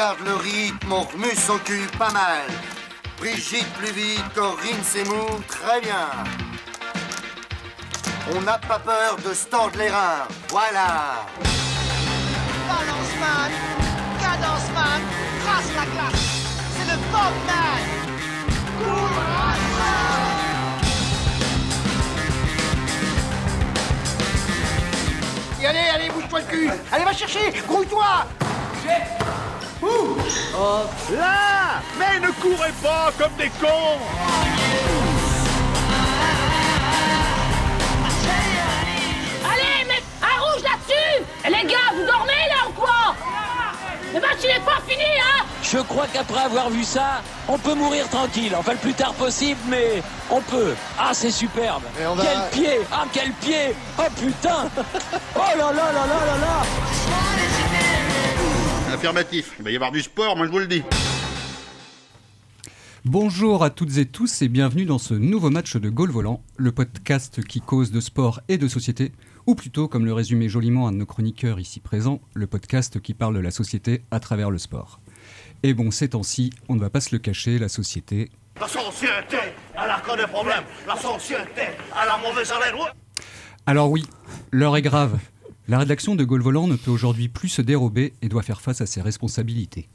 garde le rythme, on remue son cul pas mal. Brigitte plus vite, Corinne Seymour, très bien. On n'a pas peur de se tordre les reins, voilà. Balance man, cadence man, trace la classe. C'est le Bob man. Et allez, allez, bouge-toi le cul Allez, va chercher Grouille-toi Ouh. Là Mais ne courez pas comme des cons. Allez, mais un rouge là-dessus. Les gars, vous dormez là ou quoi? Le match il est pas fini, hein? Je crois qu'après avoir vu ça, on peut mourir tranquille. Enfin, le plus tard possible, mais on peut. Ah, c'est superbe. Et on va- Quel pied! Ah, quel pied! Oh putain! Oh là là là là là là Affirmatif, il va y avoir du sport, moi je vous le dis. Bonjour à toutes et tous et bienvenue dans ce nouveau match de Gaulle Volant, le podcast qui cause de sport et de société, ou plutôt, comme le résumait joliment un de nos chroniqueurs ici présents, le podcast qui parle de la société à travers le sport. Et bon, ces temps-ci, on ne va pas se le cacher, la société, La société, elle a que des problèmes. La société, elle a mauvaise haleine. Alors oui, l'heure est grave. La rédaction de Gaulle Volant ne peut aujourd'hui plus se dérober et doit faire face à ses responsabilités.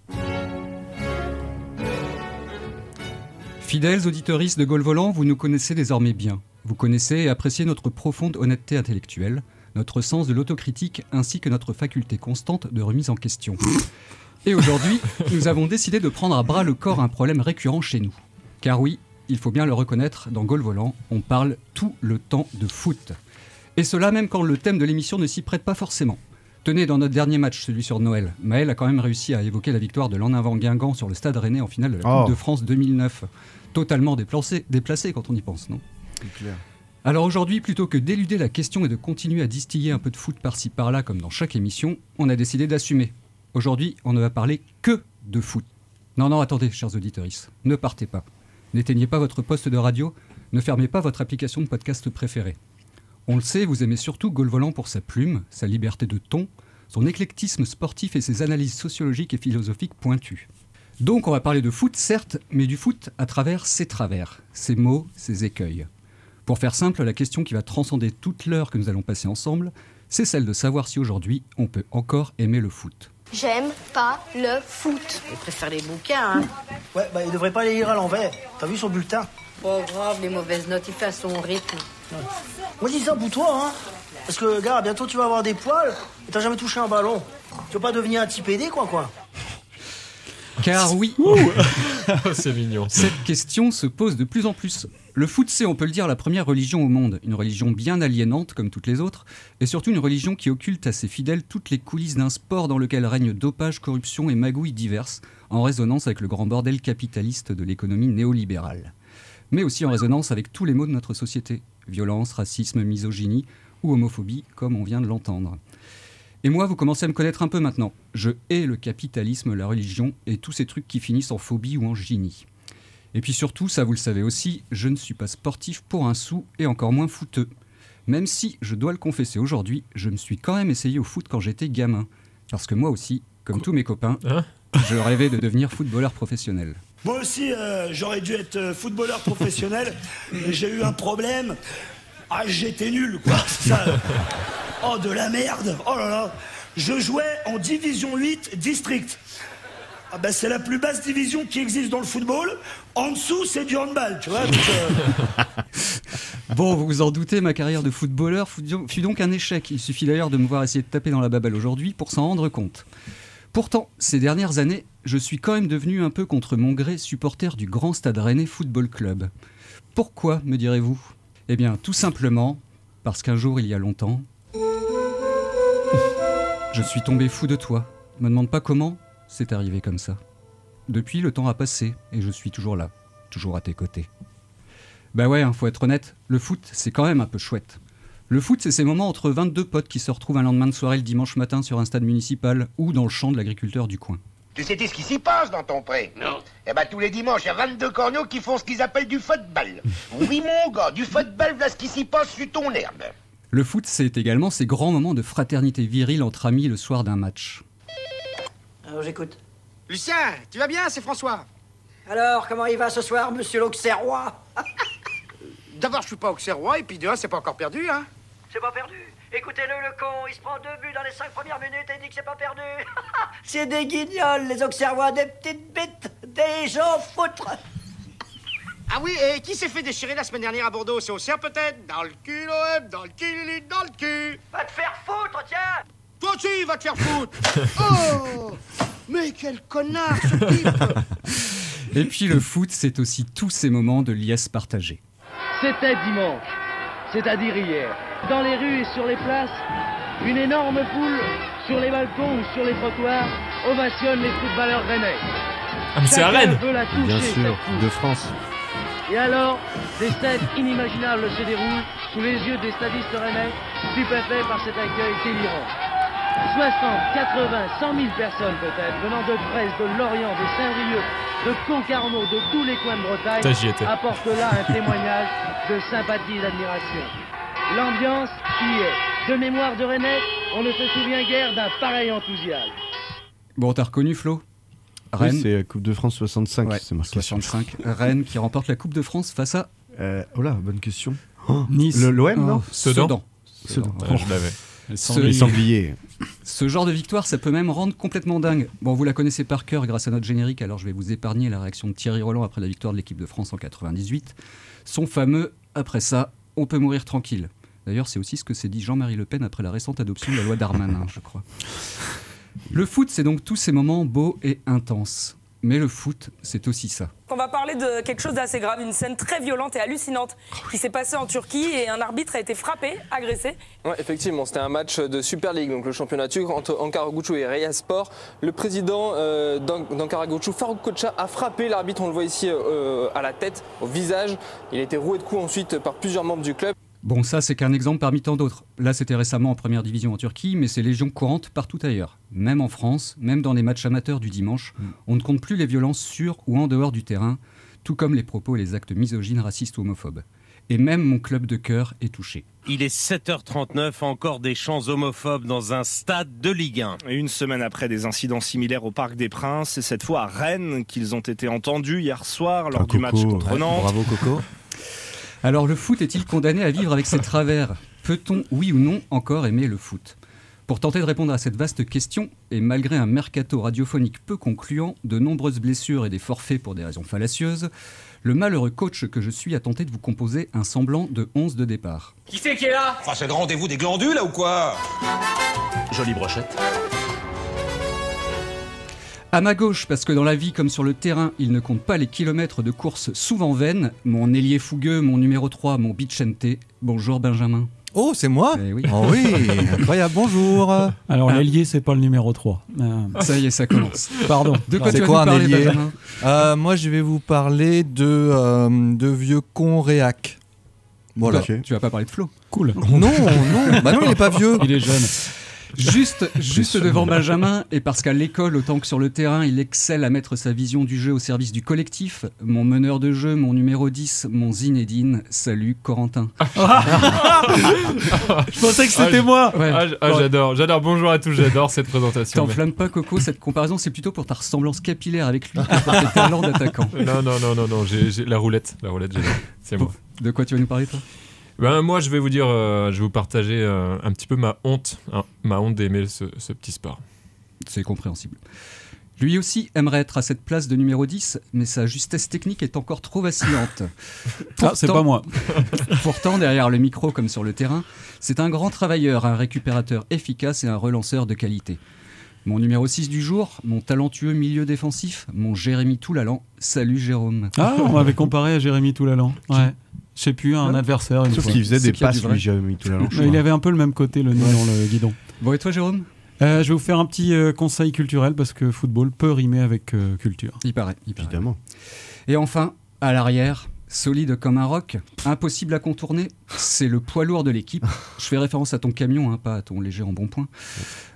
Fidèles auditeuristes de Gaulle Volant, vous nous connaissez désormais bien. Vous connaissez et appréciez notre profonde honnêteté intellectuelle, notre sens de l'autocritique ainsi que notre faculté constante de remise en question. Et aujourd'hui, nous avons décidé de prendre à bras le corps un problème récurrent chez nous. Car oui, il faut bien le reconnaître, dans Gaulle Volant, on parle tout le temps de foot. Et cela même quand le thème de l'émission ne s'y prête pas forcément. Tenez, dans notre dernier match, celui sur Noël, Maël a quand même réussi à évoquer la victoire de l'en-avant Guingamp sur le stade rennais en finale de la Coupe Oh. de France 2009. Totalement déplacé, déplacé quand on y pense, non? Alors aujourd'hui, plutôt que d'éluder la question et de continuer à distiller un peu de foot par-ci par-là comme dans chaque émission, on a décidé d'assumer. Aujourd'hui, on ne va parler que de foot. Non, non, attendez, chers auditeurs, ne partez pas. N'éteignez pas votre poste de radio, ne fermez pas votre application de podcast préférée. On le sait, vous aimez surtout Gaulle Volant pour sa plume, sa liberté de ton, son éclectisme sportif et ses analyses sociologiques et philosophiques pointues. Donc on va parler de foot, certes, mais du foot à travers ses travers, ses mots, ses écueils. Pour faire simple, la question qui va transcender toute l'heure que nous allons passer ensemble, c'est celle de savoir si aujourd'hui on peut encore aimer le foot. J'aime pas le foot. Il préfère les bouquins, hein. Ouais, bah il devrait pas les lire à l'envers. T'as vu son bulletin? Pas grave, les mauvaises notes, il fait à son rythme. Moi je dis ça pour toi, hein Parce que, gars, bientôt tu vas avoir des poils et t'as jamais touché un ballon. Tu veux pas devenir un petit PD, quoi, quoi Car oui, C'est mignon. cette question se pose de plus en plus. Le foot, c'est, on peut le dire, la première religion au monde, une religion bien aliénante comme toutes les autres, et surtout une religion qui occulte à ses fidèles toutes les coulisses d'un sport dans lequel règne dopage, corruption et magouilles diverses, en résonance avec le grand bordel capitaliste de l'économie néolibérale. Mais aussi en résonance avec tous les maux de notre société, violence, racisme, misogynie ou homophobie, comme on vient de l'entendre. Et moi, vous commencez à me connaître un peu maintenant. Je hais le capitalisme, la religion et tous ces trucs qui finissent en phobie ou en génie. Et puis surtout, ça vous le savez aussi, je ne suis pas sportif pour un sou et encore moins footeux. Même si, je dois le confesser aujourd'hui, je me suis quand même essayé au foot quand j'étais gamin. Parce que moi aussi, comme tous mes copains, Hein je rêvais de devenir footballeur professionnel. Moi aussi, euh, j'aurais dû être euh, footballeur professionnel, mais j'ai eu un problème. Ah, j'étais nul, quoi. Ça, euh. Oh, de la merde. Oh là là. Je jouais en division 8 district. Ah ben, c'est la plus basse division qui existe dans le football. En dessous, c'est du handball, tu vois. donc, euh, Bon, vous vous en doutez, ma carrière de footballeur fut donc- un échec. Il suffit d'ailleurs de me voir essayer de taper dans la baballe aujourd'hui pour s'en rendre compte. Pourtant, ces dernières années, je suis quand même devenu un peu contre mon gré supporter du Grand Stade Rennais Football Club. Pourquoi, me direz-vous? Eh bien, tout simplement parce qu'un jour, il y a longtemps, je suis tombé fou de toi. Me demande pas comment, c'est arrivé comme ça. Depuis, le temps a passé et je suis toujours là, toujours à tes côtés. Bah ouais, hein, faut être honnête, le foot, c'est quand même un peu chouette. Le foot, c'est ces moments entre 22 potes qui se retrouvent un lendemain de soirée le dimanche matin sur un stade municipal ou dans le champ de l'agriculteur du coin. Tu sais ce qui s'y passe dans ton pré Non. Eh ben tous les dimanches, il y a 22 corneaux qui font ce qu'ils appellent du football. oui mon gars, du football, voilà ce qui s'y passe sur ton herbe. Le foot, c'est également ces grands moments de fraternité virile entre amis le soir d'un match. Alors j'écoute. Lucien, tu vas bien C'est François? Alors, comment il va ce soir, monsieur l'Auxerrois? D'abord, je suis pas Auxerrois, et puis de un, c'est pas encore perdu, hein C'est pas perdu. Écoutez-le, le con, il se prend deux buts dans les cinq premières minutes et il dit que c'est pas perdu. c'est des guignols, les Auxerrois, des petites bites, des gens foutre. Ah oui, et qui s'est fait déchirer la semaine dernière à Bordeaux? C'est Auxerre peut-être Dans le cul, l'OM, dans le cul, dans le cul Va te faire foutre, tiens Toi aussi, va te faire foutre Oh Mais quel connard, ce type Et puis le foot, c'est aussi tous ces moments de liesse partagée. C'était dimanche, c'est-à-dire hier. Dans les rues et sur les places, une énorme foule, sur les balcons ou sur les trottoirs, ovationne les footballeurs rennais. Ah, mais c'est à Chacun Rennes veut la toucher, Bien sûr, de France. Et alors, des scènes inimaginables se déroulent sous les yeux des stadistes rennais, stupéfaits par cet accueil délirant. 60, 80, 100 000 personnes peut-être, venant de Brest, de Lorient, de Saint-Brieuc, de Concarneau, de tous les coins de Bretagne, apportent là un témoignage de sympathie et d'admiration. L'ambiance est. De mémoire de Rennais, on ne se souvient guère d'un pareil enthousiasme. Bon, t'as reconnu Flo? Oui, c'est Coupe de France 65, Ouais, c'est marqué. 65. Rennes qui remporte la Coupe de France face à Euh, oh là, bonne question. Oh, Nice. Le- L'OM, non Oh, Sedan. Sedan. Sedan. Ouais, je l'avais. Les Ce- Les sangliers. Ce genre de victoire, ça peut même rendre complètement dingue. Bon, vous la connaissez par cœur grâce à notre générique, alors je vais vous épargner la réaction de Thierry Roland après la victoire de l'équipe de France en 98. Son fameux Après ça, on peut mourir tranquille. D'ailleurs, c'est aussi ce que s'est dit Jean-Marie Le Pen après la récente adoption de la loi Darmanin, je crois. Le foot, c'est donc tous ces moments beaux et intenses. Mais le foot, c'est aussi ça. On va parler de quelque chose d'assez grave, une scène très violente et hallucinante qui s'est passée en Turquie et un arbitre a été frappé, agressé. Ouais, effectivement, c'était un match de Super League, donc le championnat turc entre Ankara Gucu et Reyes Sport. Le président euh, d'An- d'Ankara Gucu, Faruk Koça, a frappé l'arbitre, on le voit ici euh, à la tête, au visage. Il a été roué de coups ensuite par plusieurs membres du club. Bon, ça, c'est qu'un exemple parmi tant d'autres. Là, c'était récemment en première division en Turquie, mais c'est légion courante partout ailleurs. Même en France, même dans les matchs amateurs du dimanche, on ne compte plus les violences sur ou en dehors du terrain, tout comme les propos et les actes misogynes, racistes ou homophobes. Et même mon club de cœur est touché. Il est 7h39, encore des chants homophobes dans un stade de Ligue 1. Une semaine après des incidents similaires au Parc des Princes, c'est cette fois à Rennes qu'ils ont été entendus hier soir lors Ah, du match contre ouais, Nantes. bravo, Coco. Alors le foot est-il condamné à vivre avec ses travers? Peut-on, oui ou non, encore aimer le foot? Pour tenter de répondre à cette vaste question, et malgré un mercato radiophonique peu concluant, de nombreuses blessures et des forfaits pour des raisons fallacieuses, le malheureux coach que je suis a tenté de vous composer un semblant de 11 de départ. Qui c'est qui est là? Enfin, c'est le rendez-vous des glandules, là, ou quoi? Jolie brochette. À ma gauche, parce que dans la vie comme sur le terrain, il ne compte pas les kilomètres de course souvent vaines, mon ailier fougueux, mon numéro 3, mon Bichente. Bonjour Benjamin. Oh, c'est moi Eh oui. Oh oui, incroyable, bonjour Alors, l'ailier, c'est pas le numéro 3. Euh, Ça y est, ça commence. Pardon. De quoi tu vas quoi nous un parler, ailier Benjamin? Euh, Moi, je vais vous parler de, euh, de vieux cons réac. Voilà. Tu vas pas parler de Flo? Cool. Non, non, bah non, il est pas vieux. Il est jeune. Juste, juste devant Benjamin, et parce qu'à l'école autant que sur le terrain, il excelle à mettre sa vision du jeu au service du collectif, mon meneur de jeu, mon numéro 10, mon Zinedine, salut Corentin. Je pensais que c'était Ah, moi. Ouais. Ah, ah, j'adore, j'adore. Bonjour à tous, j'adore cette présentation. T'enflamme pas Coco, cette comparaison c'est plutôt pour ta ressemblance capillaire avec lui pour tes talents d'attaquant. Non, non, non, non, non, j'ai la roulette, la roulette, j'adore. C'est moi. De quoi tu vas nous parler toi? Ben, moi, je vais vous dire, euh, je vais vous partager euh, un petit peu ma honte, hein, ma honte d'aimer ce, ce petit sport. C'est compréhensible. Lui aussi aimerait être à cette place de numéro 10, mais sa justesse technique est encore trop vacillante. Ah, c'est pas moi. Pourtant, derrière le micro comme sur le terrain, c'est un grand travailleur, un récupérateur efficace et un relanceur de qualité. Mon numéro 6 du jour, mon talentueux milieu défensif, mon Jérémy Toulalan. Salut Jérôme. Ah, on m'avait comparé à Jérémy Toulalan. Ouais. Je sais plus, un Ouais. adversaire. une Sauf qu'il faisait des passes, lui, Jérémy Mais il avait un peu le même côté, le nez dans le guidon. Bon, et toi Jérôme? Euh, je vais vous faire un petit euh, conseil culturel parce que football peut rimer avec euh, culture. Il paraît, il paraît. Évidemment. Et enfin, à l'arrière, solide comme un roc, impossible à contourner, c'est le poids lourd de l'équipe. Je fais référence à ton camion, hein, pas à ton léger embonpoint.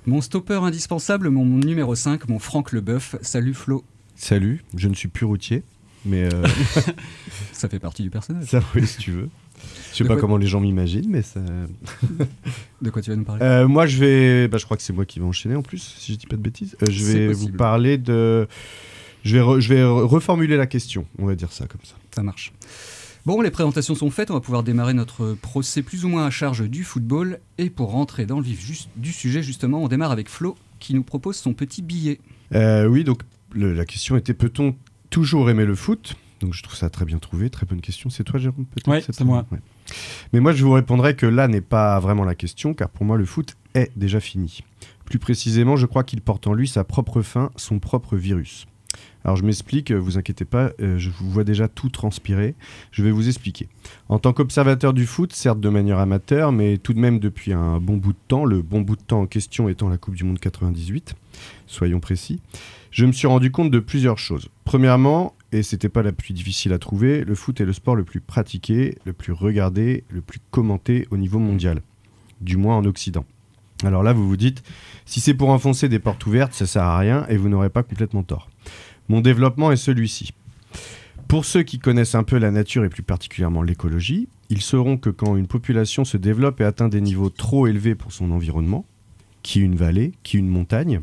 Mon stopper indispensable, mon numéro 5, mon Franck Leboeuf. Salut Flo. Salut, je ne suis plus routier, mais euh, Ça fait partie du personnage. ça oui, si tu veux. Je sais De pas comment les gens m'imaginent, mais ça. De quoi tu vas nous parler? Euh, Moi, je vais. Bah, je crois que c'est moi qui vais enchaîner en plus, si je dis pas de bêtises. Euh, je vais vous parler de. Je vais, re- je vais re- reformuler la question, on va dire ça comme ça. Ça marche. Bon, les présentations sont faites, on va pouvoir démarrer notre procès plus ou moins à charge du football. Et pour rentrer dans le vif juste- du sujet, justement, on démarre avec Flo qui nous propose son petit billet. Euh, oui, donc le- la question était peut-on toujours aimer le foot Donc je trouve ça très bien trouvé, très bonne question. C'est toi, Jérôme peut-être cette c'est moi. Ouais. Mais moi, je vous répondrai que là n'est pas vraiment la question, car pour moi, le foot est déjà fini. Plus précisément, je crois qu'il porte en lui sa propre fin, son propre virus. Alors je m'explique, vous inquiétez pas, euh, je vous vois déjà tout transpirer. Je vais vous expliquer. En tant qu'observateur du foot, certes de manière amateur, mais tout de même depuis un bon bout de temps, le bon bout de temps en question étant la Coupe du Monde 98, soyons précis, je me suis rendu compte de plusieurs choses. Premièrement, et c'était pas la plus difficile à trouver, le foot est le sport le plus pratiqué, le plus regardé, le plus commenté au niveau mondial, du moins en Occident. Alors là, vous vous dites, si c'est pour enfoncer des portes ouvertes, ça sert à rien et vous n'aurez pas complètement tort. Mon développement est celui-ci. Pour ceux qui connaissent un peu la nature et plus particulièrement l'écologie, ils sauront que quand une population se développe et atteint des niveaux trop élevés pour son environnement, qui est une vallée, qui est une montagne,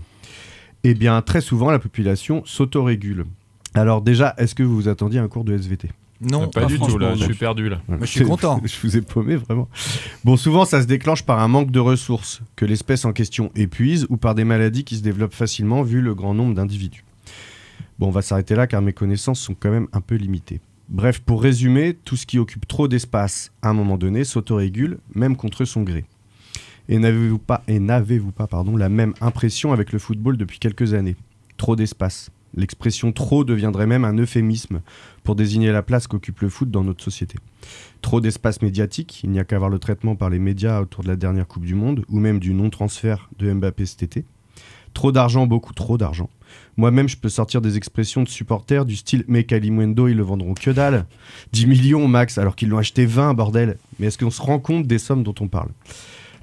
eh bien très souvent la population s'autorégule. Alors déjà, est-ce que vous vous attendiez à un cours de SVT Non, Ah, pas pas du tout, là, je suis perdu, là. Mais je suis content. je vous ai paumé vraiment. Bon, souvent ça se déclenche par un manque de ressources que l'espèce en question épuise ou par des maladies qui se développent facilement vu le grand nombre d'individus. Bon, on va s'arrêter là car mes connaissances sont quand même un peu limitées. Bref, pour résumer, tout ce qui occupe trop d'espace à un moment donné s'autorégule, même contre son gré. Et n'avez-vous pas, et n'avez-vous pas pardon, la même impression avec le football depuis quelques années? Trop d'espace. L'expression trop deviendrait même un euphémisme pour désigner la place qu'occupe le foot dans notre société. Trop d'espace médiatique, il n'y a qu'à voir le traitement par les médias autour de la dernière Coupe du Monde ou même du non-transfert de Mbappé cet été. Trop d'argent, beaucoup trop d'argent. Moi-même, je peux sortir des expressions de supporters du style Mais Kalimundo, ils le vendront que dalle. 10 millions max, alors qu'ils l'ont acheté 20, bordel. Mais est-ce qu'on se rend compte des sommes dont on parle?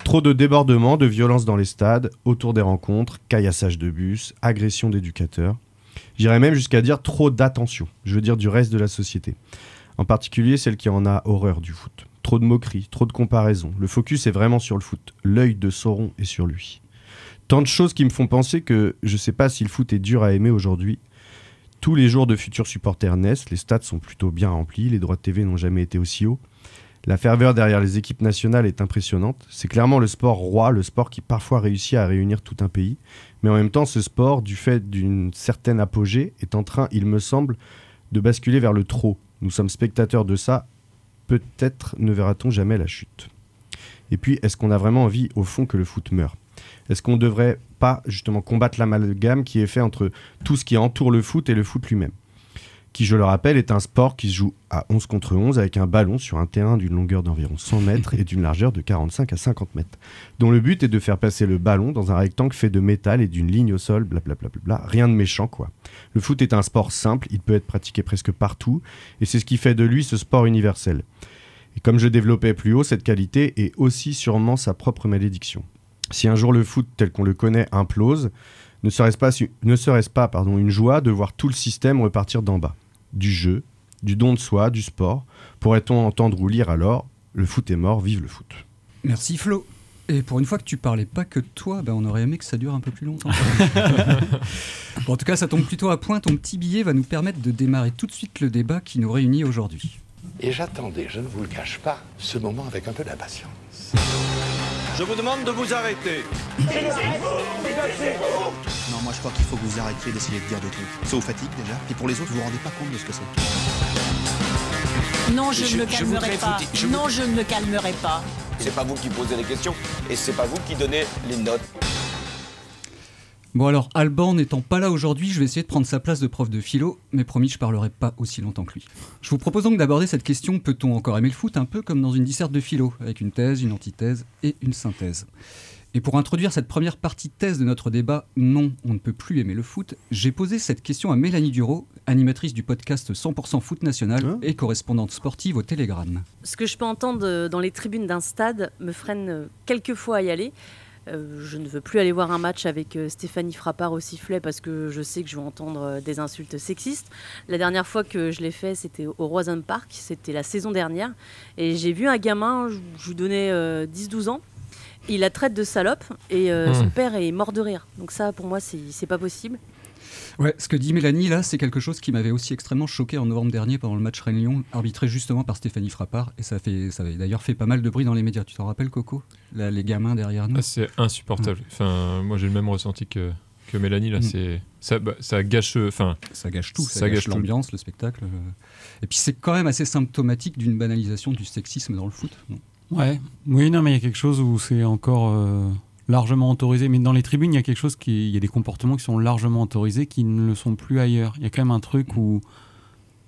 Trop de débordements, de violence dans les stades, autour des rencontres, caillassage de bus, agression d'éducateurs. J'irais même jusqu'à dire trop d'attention, je veux dire du reste de la société. En particulier celle qui en a horreur du foot. Trop de moqueries, trop de comparaisons. Le focus est vraiment sur le foot. L'œil de Sauron est sur lui. Tant de choses qui me font penser que je sais pas si le foot est dur à aimer aujourd'hui. Tous les jours de futurs supporters naissent, les stades sont plutôt bien remplis, les droits de TV n'ont jamais été aussi hauts. La ferveur derrière les équipes nationales est impressionnante. C'est clairement le sport roi, le sport qui parfois réussit à réunir tout un pays. Mais en même temps, ce sport, du fait d'une certaine apogée, est en train, il me semble, de basculer vers le trop. Nous sommes spectateurs de ça. Peut-être ne verra-t-on jamais la chute. Et puis, est-ce qu'on a vraiment envie, au fond, que le foot meure? Est-ce qu'on ne devrait pas, justement, combattre l'amalgame qui est fait entre tout ce qui entoure le foot et le foot lui-même? Qui, je le rappelle, est un sport qui se joue à 11 contre 11 avec un ballon sur un terrain d'une longueur d'environ 100 mètres et d'une largeur de 45 à 50 mètres, dont le but est de faire passer le ballon dans un rectangle fait de métal et d'une ligne au sol, blablabla. Rien de méchant, quoi. Le foot est un sport simple, il peut être pratiqué presque partout, et c'est ce qui fait de lui ce sport universel. Et comme je développais plus haut, cette qualité est aussi sûrement sa propre malédiction. Si un jour le foot tel qu'on le connaît implose, ne serait-ce pas, ne serait pas pardon, une joie de voir tout le système repartir d'en bas? Du jeu, du don de soi, du sport. Pourrait-on entendre ou lire alors Le foot est mort, vive le foot? Merci Flo. Et pour une fois que tu parlais pas que de toi, ben on aurait aimé que ça dure un peu plus longtemps. bon, en tout cas, ça tombe plutôt à point. Ton petit billet va nous permettre de démarrer tout de suite le débat qui nous réunit aujourd'hui. Et j'attendais, je ne vous le cache pas, ce moment avec un peu d'impatience. Je vous demande de vous arrêter. Non, moi je crois qu'il faut que vous arrêtiez d'essayer de dire des trucs. Ça vous fatigue déjà, et pour les autres, vous vous rendez pas compte de ce que c'est. Non, je, Je- ne me calmerai pas. je non, je ne me calmerai pas. C'est pas vous qui posez les questions et c'est pas vous qui donnez les notes. Bon alors, Alban n'étant pas là aujourd'hui, je vais essayer de prendre sa place de prof de philo, mais promis, je parlerai pas aussi longtemps que lui. Je vous propose donc d'aborder cette question peut-on encore aimer le foot un peu comme dans une disserte de philo, avec une thèse, une antithèse et une synthèse. Et pour introduire cette première partie de thèse de notre débat Non, on ne peut plus aimer le foot, j'ai posé cette question à Mélanie Duro, animatrice du podcast 100% Foot National et correspondante sportive au Télégramme. Ce que je peux entendre euh, dans les tribunes d'un stade me freine euh, quelquefois à y aller. Euh, je ne veux plus aller voir un match avec euh, Stéphanie Frappard au sifflet parce que je sais que je vais entendre euh, des insultes sexistes. La dernière fois que je l'ai fait, c'était au Roison Park, c'était la saison dernière. Et j'ai vu un gamin, je lui donnais euh, 10-12 ans, il la traite de salope et Hmm. son père est mort de rire. Donc ça, pour moi, c'est pas possible. Ouais, ce que dit Mélanie là, c'est quelque chose qui m'avait aussi extrêmement choqué en novembre dernier pendant le match Rennes-Lyon, arbitré justement par Stéphanie Frappard. Et ça, fait, ça avait d'ailleurs fait pas mal de bruit dans les médias. Tu t'en rappelles, Coco? Là, Les gamins derrière nous? Ah, c'est insupportable. Enfin, moi j'ai le même ressenti que, que Mélanie là. Mm. C'est ça, bah, ça gâche. Enfin, ça gâche tout. Ça, gâche, l'ambiance, le spectacle. euh. Et puis c'est quand même assez symptomatique d'une banalisation du sexisme dans le foot. non? Ouais, oui, non, mais il y a quelque chose où c'est encore euh, largement autorisé. Mais dans les tribunes, il y a quelque chose qui, il y a des comportements qui sont largement autorisés qui ne le sont plus ailleurs. Il y a quand même un truc où,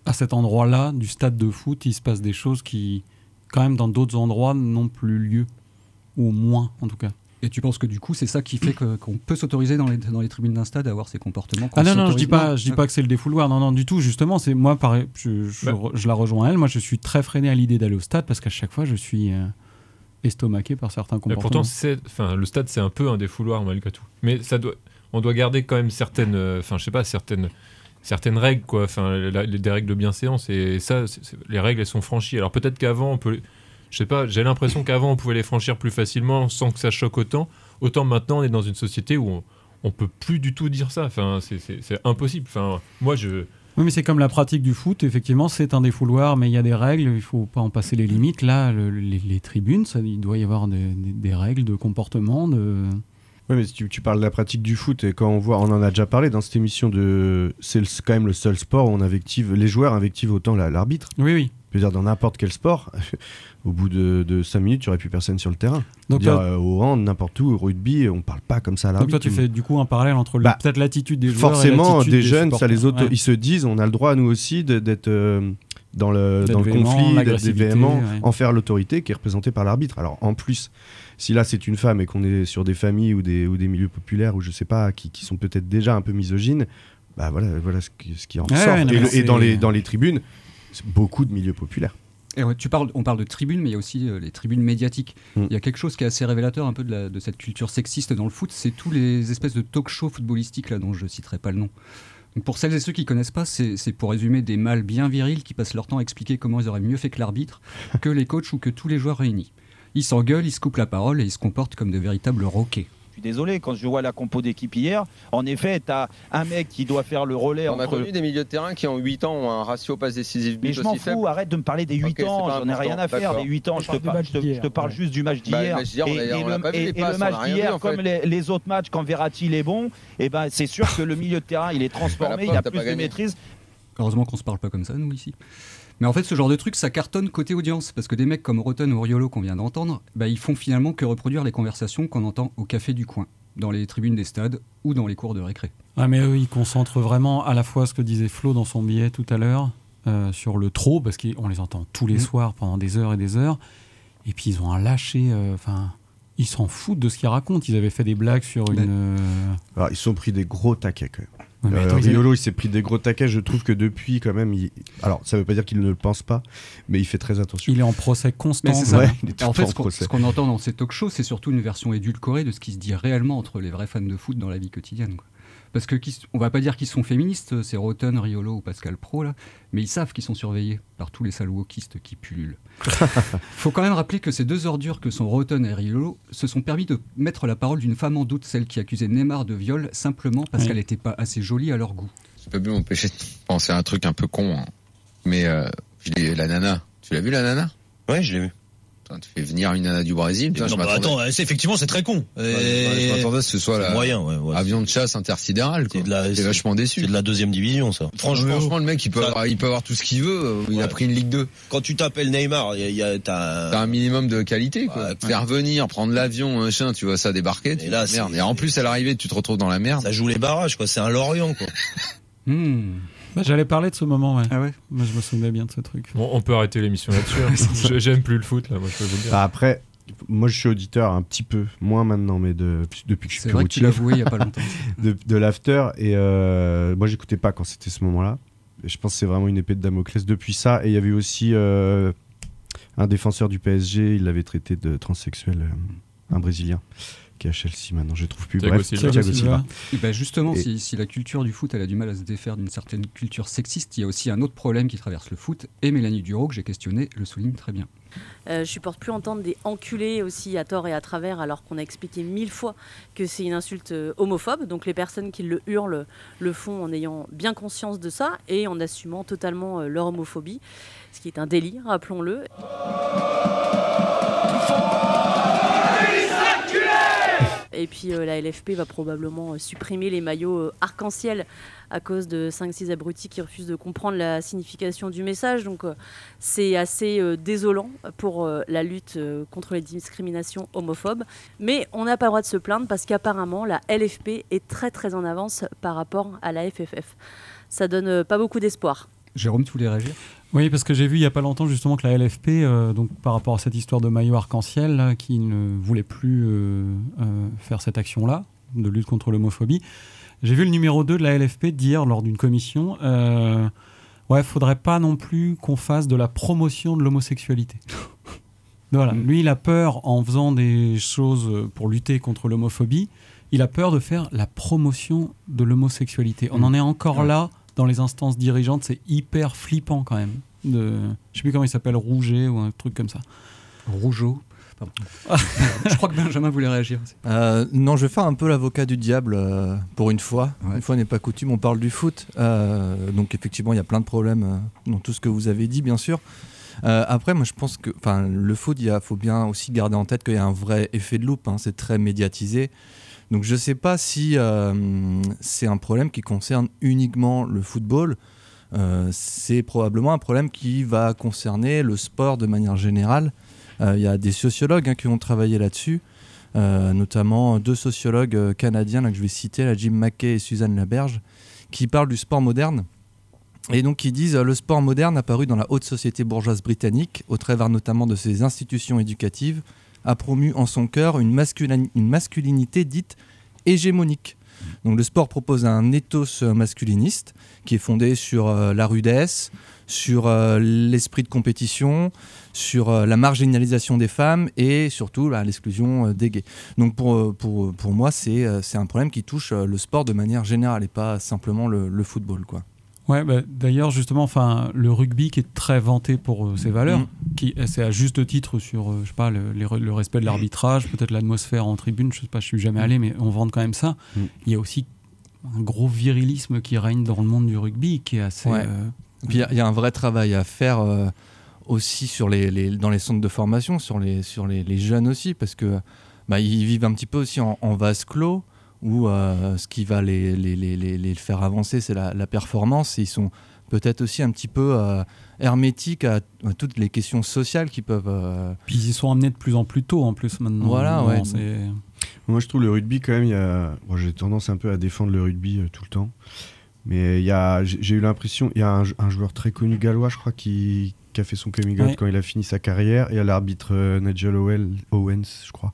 à cet endroit-là, du stade de foot, il se passe des choses qui, quand même, dans d'autres endroits, n'ont plus lieu. Ou moins, en tout cas. Et tu penses que du coup, c'est ça qui fait qu'on peut s'autoriser dans les, dans les tribunes d'un stade à avoir ces comportements Ah non, non, je dis pas, je dis pas que c'est le défouloir. Non, non, du tout. Justement, c'est moi, pareil, je, je, Bah. je la rejoins elle. Moi, je suis très freiné à l'idée d'aller au stade parce qu'à chaque fois, je suis euh, estomaqué par certains comportements. pourtant, enfin, le stade, c'est un peu un défouloir malgré tout. Mais ça doit, on doit garder quand même certaines, euh, enfin, je sais pas, certaines, certaines règles, quoi. Enfin, des règles de bienséance et ça, les règles, elles sont franchies. Alors peut-être qu'avant, on peut, je sais pas, j'ai l'impression qu'avant, on pouvait les franchir plus facilement sans que ça choque autant. Autant maintenant, on est dans une société où on, on peut plus du tout dire ça. Enfin, c'est impossible. Enfin, moi, je, Oui, mais c'est comme la pratique du foot. Effectivement, c'est un défouloir, mais il y a des règles. Il faut pas en passer les limites. Là, le- les, les tribunes, ça, il doit y avoir des, des- des règles de comportement. De... Oui, mais si tu, tu parles de la pratique du foot, et quand on voit, on en a déjà parlé dans cette émission de. C'est quand même le seul sport où on invective, les joueurs invectivent autant la- l'arbitre. Oui, oui. Je veux dire, dans n'importe quel sport, au bout de, 5 minutes, tu n'aurais plus personne sur le terrain. Donc dire, euh, au hand, n'importe où, au rugby, on parle pas comme ça à Donc toi, tu fais du coup un parallèle entre Bah, peut-être l'attitude des joueurs. Forcément, des jeunes, ça les auto, Ouais. ils se disent, on a le droit nous aussi de- d'être euh, dans le, D'être dans le véhément, conflit, d'être véhément, ouais. en faire l'autorité qui est représentée par l'arbitre. Alors en plus, si là c'est une femme et qu'on est sur des familles ou des, ou des milieux populaires ou je sais pas, qui, qui sont peut-être déjà un peu misogynes, bah voilà, voilà ce qui, ce qui en Ouais, ressort. ouais, et, mais le- et dans, les, dans les tribunes, beaucoup de milieux populaires. Et ouais, tu parles, on parle de tribunes, mais il y a aussi euh, les tribunes médiatiques. Mm. Il y a quelque chose qui est assez révélateur un peu de, la- de cette culture sexiste dans le foot, c'est tous les espèces de talk-shows footballistiques là dont je citerai pas le nom. Donc pour celles et ceux qui connaissent pas, c'est c'est pour résumer des mâles bien virils qui passent leur temps à expliquer comment ils auraient mieux fait que l'arbitre, que les coachs ou que tous les joueurs réunis. Ils s'engueulent, ils se coupent la parole et ils se comportent comme de véritables roquets. Je suis désolé, quand je vois la compo d'équipe hier, en effet, tu as un mec qui doit faire le relais On a connu des milieux de terrain qui en 8 ans ont un ratio passe décisif Mais je m'en fous, faible. arrête de me parler des 8 Ok, c'est ans, j'en ai rien à faire des 8 ans, je te, parle je te- d'hier, je te parle ouais. juste du match Bah, d'hier. et, le, et- match d'hier, comme les, les autres matchs, quand Verratti il est bon, et ben c'est sûr que le milieu de terrain il est transformé, il a plus de maîtrise. Heureusement qu'on se parle pas comme ça, nous, ici. Mais en fait, ce genre de truc, ça cartonne côté audience, parce que des mecs comme Rotten ou Riolo qu'on vient d'entendre, bah, ils font finalement que reproduire les conversations qu'on entend au café du coin, dans les tribunes des stades ou dans les cours de récré. Ouais, mais eux, ils concentrent vraiment à la fois ce que disait Flo dans son billet tout à l'heure euh, sur le trop, parce qu'on les entend tous les Mm. soirs pendant des heures et des heures. Et puis ils ont un lâcher. euh, Enfin, ils s'en foutent de ce qu'ils racontent. Ils avaient fait des blagues sur une. euh, Alors, ils se sont pris des gros taquets quand même. Ouais, Euh, Riolo, il s'est pris des gros taquets. Je trouve que depuis, quand même, il... alors ça veut pas dire qu'il ne le pense pas, mais il fait très attention. Il est en procès constant. Mais c'est ça. Ouais, il est tout en fait, ce qu'on, entend dans ces talk-shows, c'est surtout une version édulcorée de ce qui se dit réellement entre les vrais fans de foot dans la vie quotidienne. quoi. Parce que on va pas dire qu'ils sont féministes, c'est Rotten, Riolo ou Pascal Pro là, mais ils savent qu'ils sont surveillés par tous les salauds wokistes qui pullulent. Faut quand même rappeler que ces deux ordures que sont Rotten et Riolo se sont permis de mettre la parole d'une femme en doute, celle qui accusait Neymar de viol simplement parce Oui. qu'elle n'était pas assez jolie à leur goût. Je peux plus m'empêcher de penser à un truc un peu con. hein. Mais euh, la nana, tu l'as vu la nana? Ouais, je l'ai vu. Putain, tu fais venir une nana du Brésil. putain, Non, je bah, attends, c'est- effectivement, c'est très con. Ouais, je m'attendais à ce que ce soit C'est la moyen, ouais, ouais. avion de chasse intersidéral. quoi. J'étais vachement déçu. C'est de la deuxième division, ça. Franchement, Franchement, franchement, le mec, il peut, avoir, il peut avoir tout ce qu'il veut. euh, Il a pris une Ligue 2. quand tu t'appelles Neymar, y a, y a- t'as T'as un minimum de qualité, quoi. Faire venir, prendre l'avion, machin, tu vois ça débarquer. Tu Et là, merde. c'est- Et en plus, à l'arrivée, tu te retrouves dans la merde. ça joue les barrages, quoi. C'est un Lorient, quoi. bah, J'allais parler de ce moment, ouais. Ah ouais Moi, je me souvenais bien de ce truc. Bon, on peut arrêter l'émission là-dessus. hein. Je- J'aime plus le foot, là, moi, je peux vous le dire. Bah, après, moi je suis auditeur un petit peu, moins maintenant, mais de, depuis que je suis vrai que tu routier. l'as avoué il y a pas longtemps. de, de l'after. Et euh, moi j'écoutais pas quand c'était ce moment-là. Je pense que c'est vraiment une épée de Damoclès depuis ça. Et il y avait aussi euh, un défenseur du PSG, il l'avait traité de transsexuel. euh, un Brésilien qui est à Chelsea maintenant, je ne trouve plus. Thiago Bref, Silva. Thiago Silva. Et ben justement, Et- si, si la culture du foot elle a du mal à se défaire d'une certaine culture sexiste, il y a aussi un autre problème qui traverse le foot. Et Mélanie Duro, que j'ai questionné, le souligne très bien. Euh, je supporte plus entendre des enculés aussi à tort et à travers, alors qu'on a expliqué mille fois que c'est une insulte euh, homophobe. Donc les personnes qui le hurlent le font en ayant bien conscience de ça et en assumant totalement euh, leur homophobie, ce qui est un délit, rappelons-le. Et puis euh, la LFP va probablement euh, supprimer les maillots euh, arc-en-ciel à cause de 5-6 abrutis qui refusent de comprendre la signification du message. Donc c'est assez désolant pour la lutte contre les discriminations homophobes. Mais on n'a pas le droit de se plaindre parce qu'apparemment la LFP est très très en avance par rapport à la FFF. Ça donne pas beaucoup d'espoir. Jérôme, tu voulais réagir? Oui, parce que j'ai vu il n'y a pas longtemps justement que la LFP, euh, donc par rapport à cette histoire de maillot arc-en-ciel, là, qui ne voulait plus euh, euh, faire cette action-là, de lutte contre l'homophobie, j'ai vu le numéro 2 de la LFP dire lors d'une commission Ouais, faudrait pas non plus qu'on fasse de la promotion de l'homosexualité. Voilà, lui il a peur en faisant des choses pour lutter contre l'homophobie, il a peur de faire la promotion de l'homosexualité. On en est encore Ouais. là dans les instances dirigeantes, c'est hyper flippant quand même. De, je sais plus comment il s'appelle, Rouget ou un truc comme ça. Rougeau. Pardon. je crois que Benjamin voulait réagir. aussi. Euh, non, je vais faire un peu l'avocat du diable euh, pour une fois. Une fois n'est pas coutume, on parle du foot. Euh, donc effectivement, il y a plein de problèmes euh, dans tout ce que vous avez dit, bien sûr. Euh, après, moi, je pense que, enfin, le foot, il y a- faut bien aussi garder en tête qu'il y a un vrai effet de loupe. hein, c'est très médiatisé. Donc, je ne sais pas si euh, c'est un problème qui concerne uniquement le football. Euh, c'est probablement un problème qui va concerner le sport de manière générale. Euh, Il y a des sociologues hein, qui ont travaillé là-dessus, notamment deux sociologues canadiens que je vais citer, la Jim McKay et Suzanne Laberge, qui parlent du sport moderne. Et donc ils disent le sport moderne apparu dans la haute société bourgeoise britannique, au travers notamment de ses institutions éducatives, a promu en son cœur une, masculin- une masculinité dite hégémonique. Donc le sport propose un ethos euh, masculiniste qui est fondé sur euh, la rudesse, sur euh, l'esprit de compétition, sur la marginalisation des femmes et surtout là, l'exclusion des gays. Donc pour, pour, pour moi, c'est un problème qui touche le sport de manière générale et pas simplement le, le football. Quoi. Ouais, bah, d'ailleurs, justement, enfin, le rugby qui est très vanté pour euh, ses valeurs, Mm. qui c'est à juste titre sur, euh, je sais pas, le, respect de l'arbitrage, peut-être l'atmosphère en tribune, je sais pas, je suis jamais allé, mais on vante quand même ça. Mm. Il y a aussi un gros virilisme qui règne dans le monde du rugby, qui est assez. Ouais. euh, Puis il y a- il y, a un vrai travail à faire euh, aussi sur les, les- dans les centres de formation, sur les, sur les, les jeunes aussi, parce que bah, ils vivent un petit peu aussi en, en vase clos, où euh, ce qui va les, les, les, les- les faire avancer, c'est la, la performance. Et ils sont peut-être aussi un petit peu euh, hermétiques à, à toutes les questions sociales qui peuvent. euh, Puis ils y sont amenés de plus en plus tôt en plus maintenant. Voilà, ouais. Moi, je trouve le rugby, quand même, il y a... bon, j'ai tendance un peu à défendre le rugby euh, tout le temps. Mais il y a... j'ai eu l'impression, il y a un, un joueur très connu gallois, je crois, qui, qui a fait son coming out Ouais. quand il a fini sa carrière. Et il y a l'arbitre euh, Nigel Owens, je crois,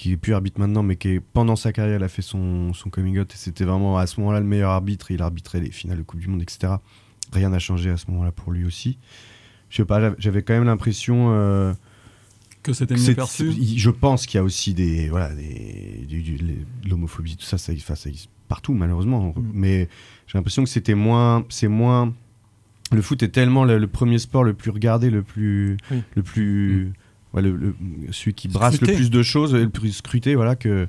qui est plus arbitre maintenant, mais qui est, pendant sa carrière, a fait son, son coming out. Et c'était vraiment à ce moment-là le meilleur arbitre. Il arbitrait les finales de Coupe du Monde, etc. Rien n'a changé à ce moment-là pour lui aussi. Je sais pas, j'avais- quand même l'impression. euh, Que c'était mieux perçu. Je pense qu'il y a aussi des. Voilà, des, de l'homophobie, tout ça, ça, ça existe partout, malheureusement. Mm. Mais j'ai l'impression que c'était moins. C'est moins. Le foot est tellement le, le premier sport le plus regardé, le plus. Oui. Le plus. Ouais, le- le- celui qui brasse Scruté. le plus de choses, le plus scruté, voilà, que.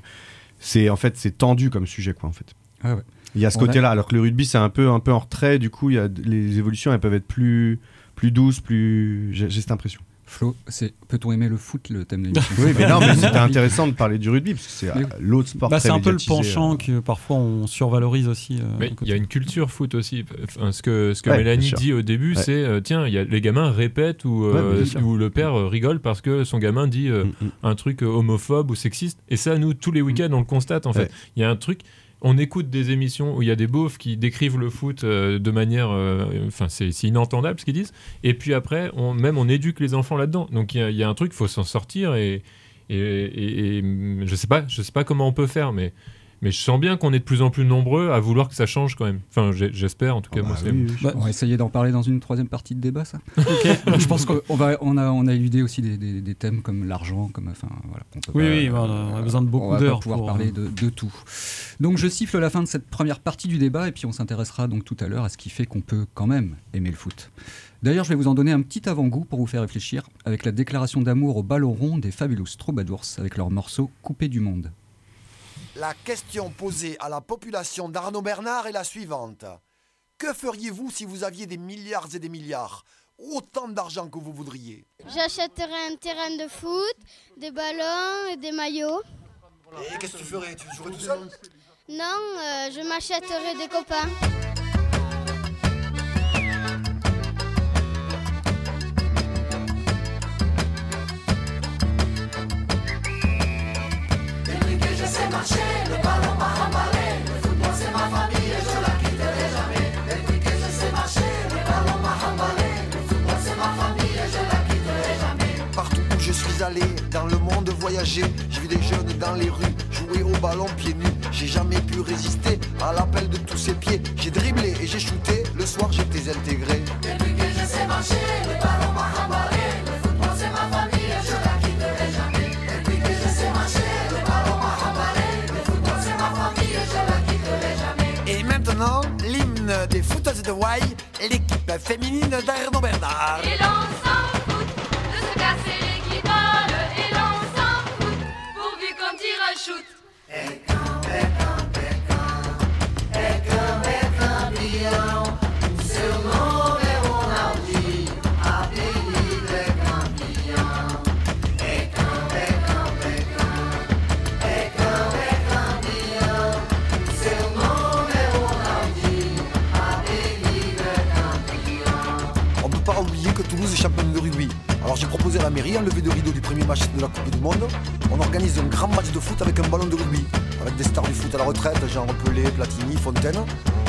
C'est en fait c'est tendu comme sujet quoi en fait. Ah ouais. Il y a ce côté-là, alors que le rugby c'est un peu un peu en retrait. Du coup, il y a les évolutions, elles peuvent être plus plus douces, plus. J'ai cette impression. Flo, c'est peut-on aimer le foot le thème de l'émission? Oui, mais non, mais c'était intéressant de parler du rugby parce que c'est l'autre sport. Bah, c'est un peu le penchant euh. que parfois on survalorise aussi. euh, il y a une culture foot aussi. Enfin, ce que, ce que Ouais, Mélanie dit au début, Ouais. c'est euh, tiens, y a, les gamins répètent ou, euh, Ouais, le père euh, rigole parce que son gamin dit euh, Mm, mm. un truc euh, homophobe ou sexiste. Et ça, nous, tous les week-ends, on le constate en fait. Ouais. Il y a un truc. On écoute des émissions où il y a des beaufs qui décrivent le foot euh, de manière. euh, c'est inentendable ce qu'ils disent. Et puis après, même on éduque les enfants là-dedans. Donc il y, a- un truc, il faut s'en sortir. Et, je sais pas, je sais pas comment on peut faire, mais Mais je sens bien qu'on est de plus en plus nombreux à vouloir que ça change quand même. Enfin, j'espère, en tout cas, moi, c'est. on va essayer d'en parler dans une troisième partie de débat, ça. je pense qu'on va, on a, on a éludé aussi des, des- des thèmes comme l'argent, comme, enfin, voilà. peut Oui, pas- oui, on a besoin de beaucoup on d'heures pouvoir pour, parler euh, de, de tout. Donc, je siffle la fin de cette première partie du débat, et puis on s'intéressera donc tout à l'heure à ce qui fait qu'on peut quand même aimer le foot. D'ailleurs, je vais vous en donner un petit avant-goût pour vous faire réfléchir, avec la déclaration d'amour au ballon rond des Fabulous Troubadours, avec leur morceau Coupé du monde. La question posée à la population d'Arnaud Bernard est la suivante. Que feriez-vous si vous aviez des milliards et des milliards Autant d'argent que vous voudriez? J'achèterais un terrain de foot, des ballons et des maillots. Et qu'est-ce que tu ferais? Tu jouerais tout seul? Non, euh, je m'achèterais des copains. Allé, dans le monde voyager, j'ai vu des jeunes dans les rues jouer au ballon pieds nus. J'ai jamais pu résister à l'appel de tous ces pieds. J'ai dribblé et j'ai shooté, le soir j'étais intégré. Depuis que je sais marcher, le ballon l'hymne des footeuses de Wai, l'équipe féminine d'Arnaud Bernard. 12 de rugby. Alors j'ai proposé à la mairie, enlevé de rideau du premier match de la Coupe du Monde, on organise un grand match de foot avec un ballon de rugby, avec des stars du foot à la retraite, genre Pelé, Platini, Fontaine.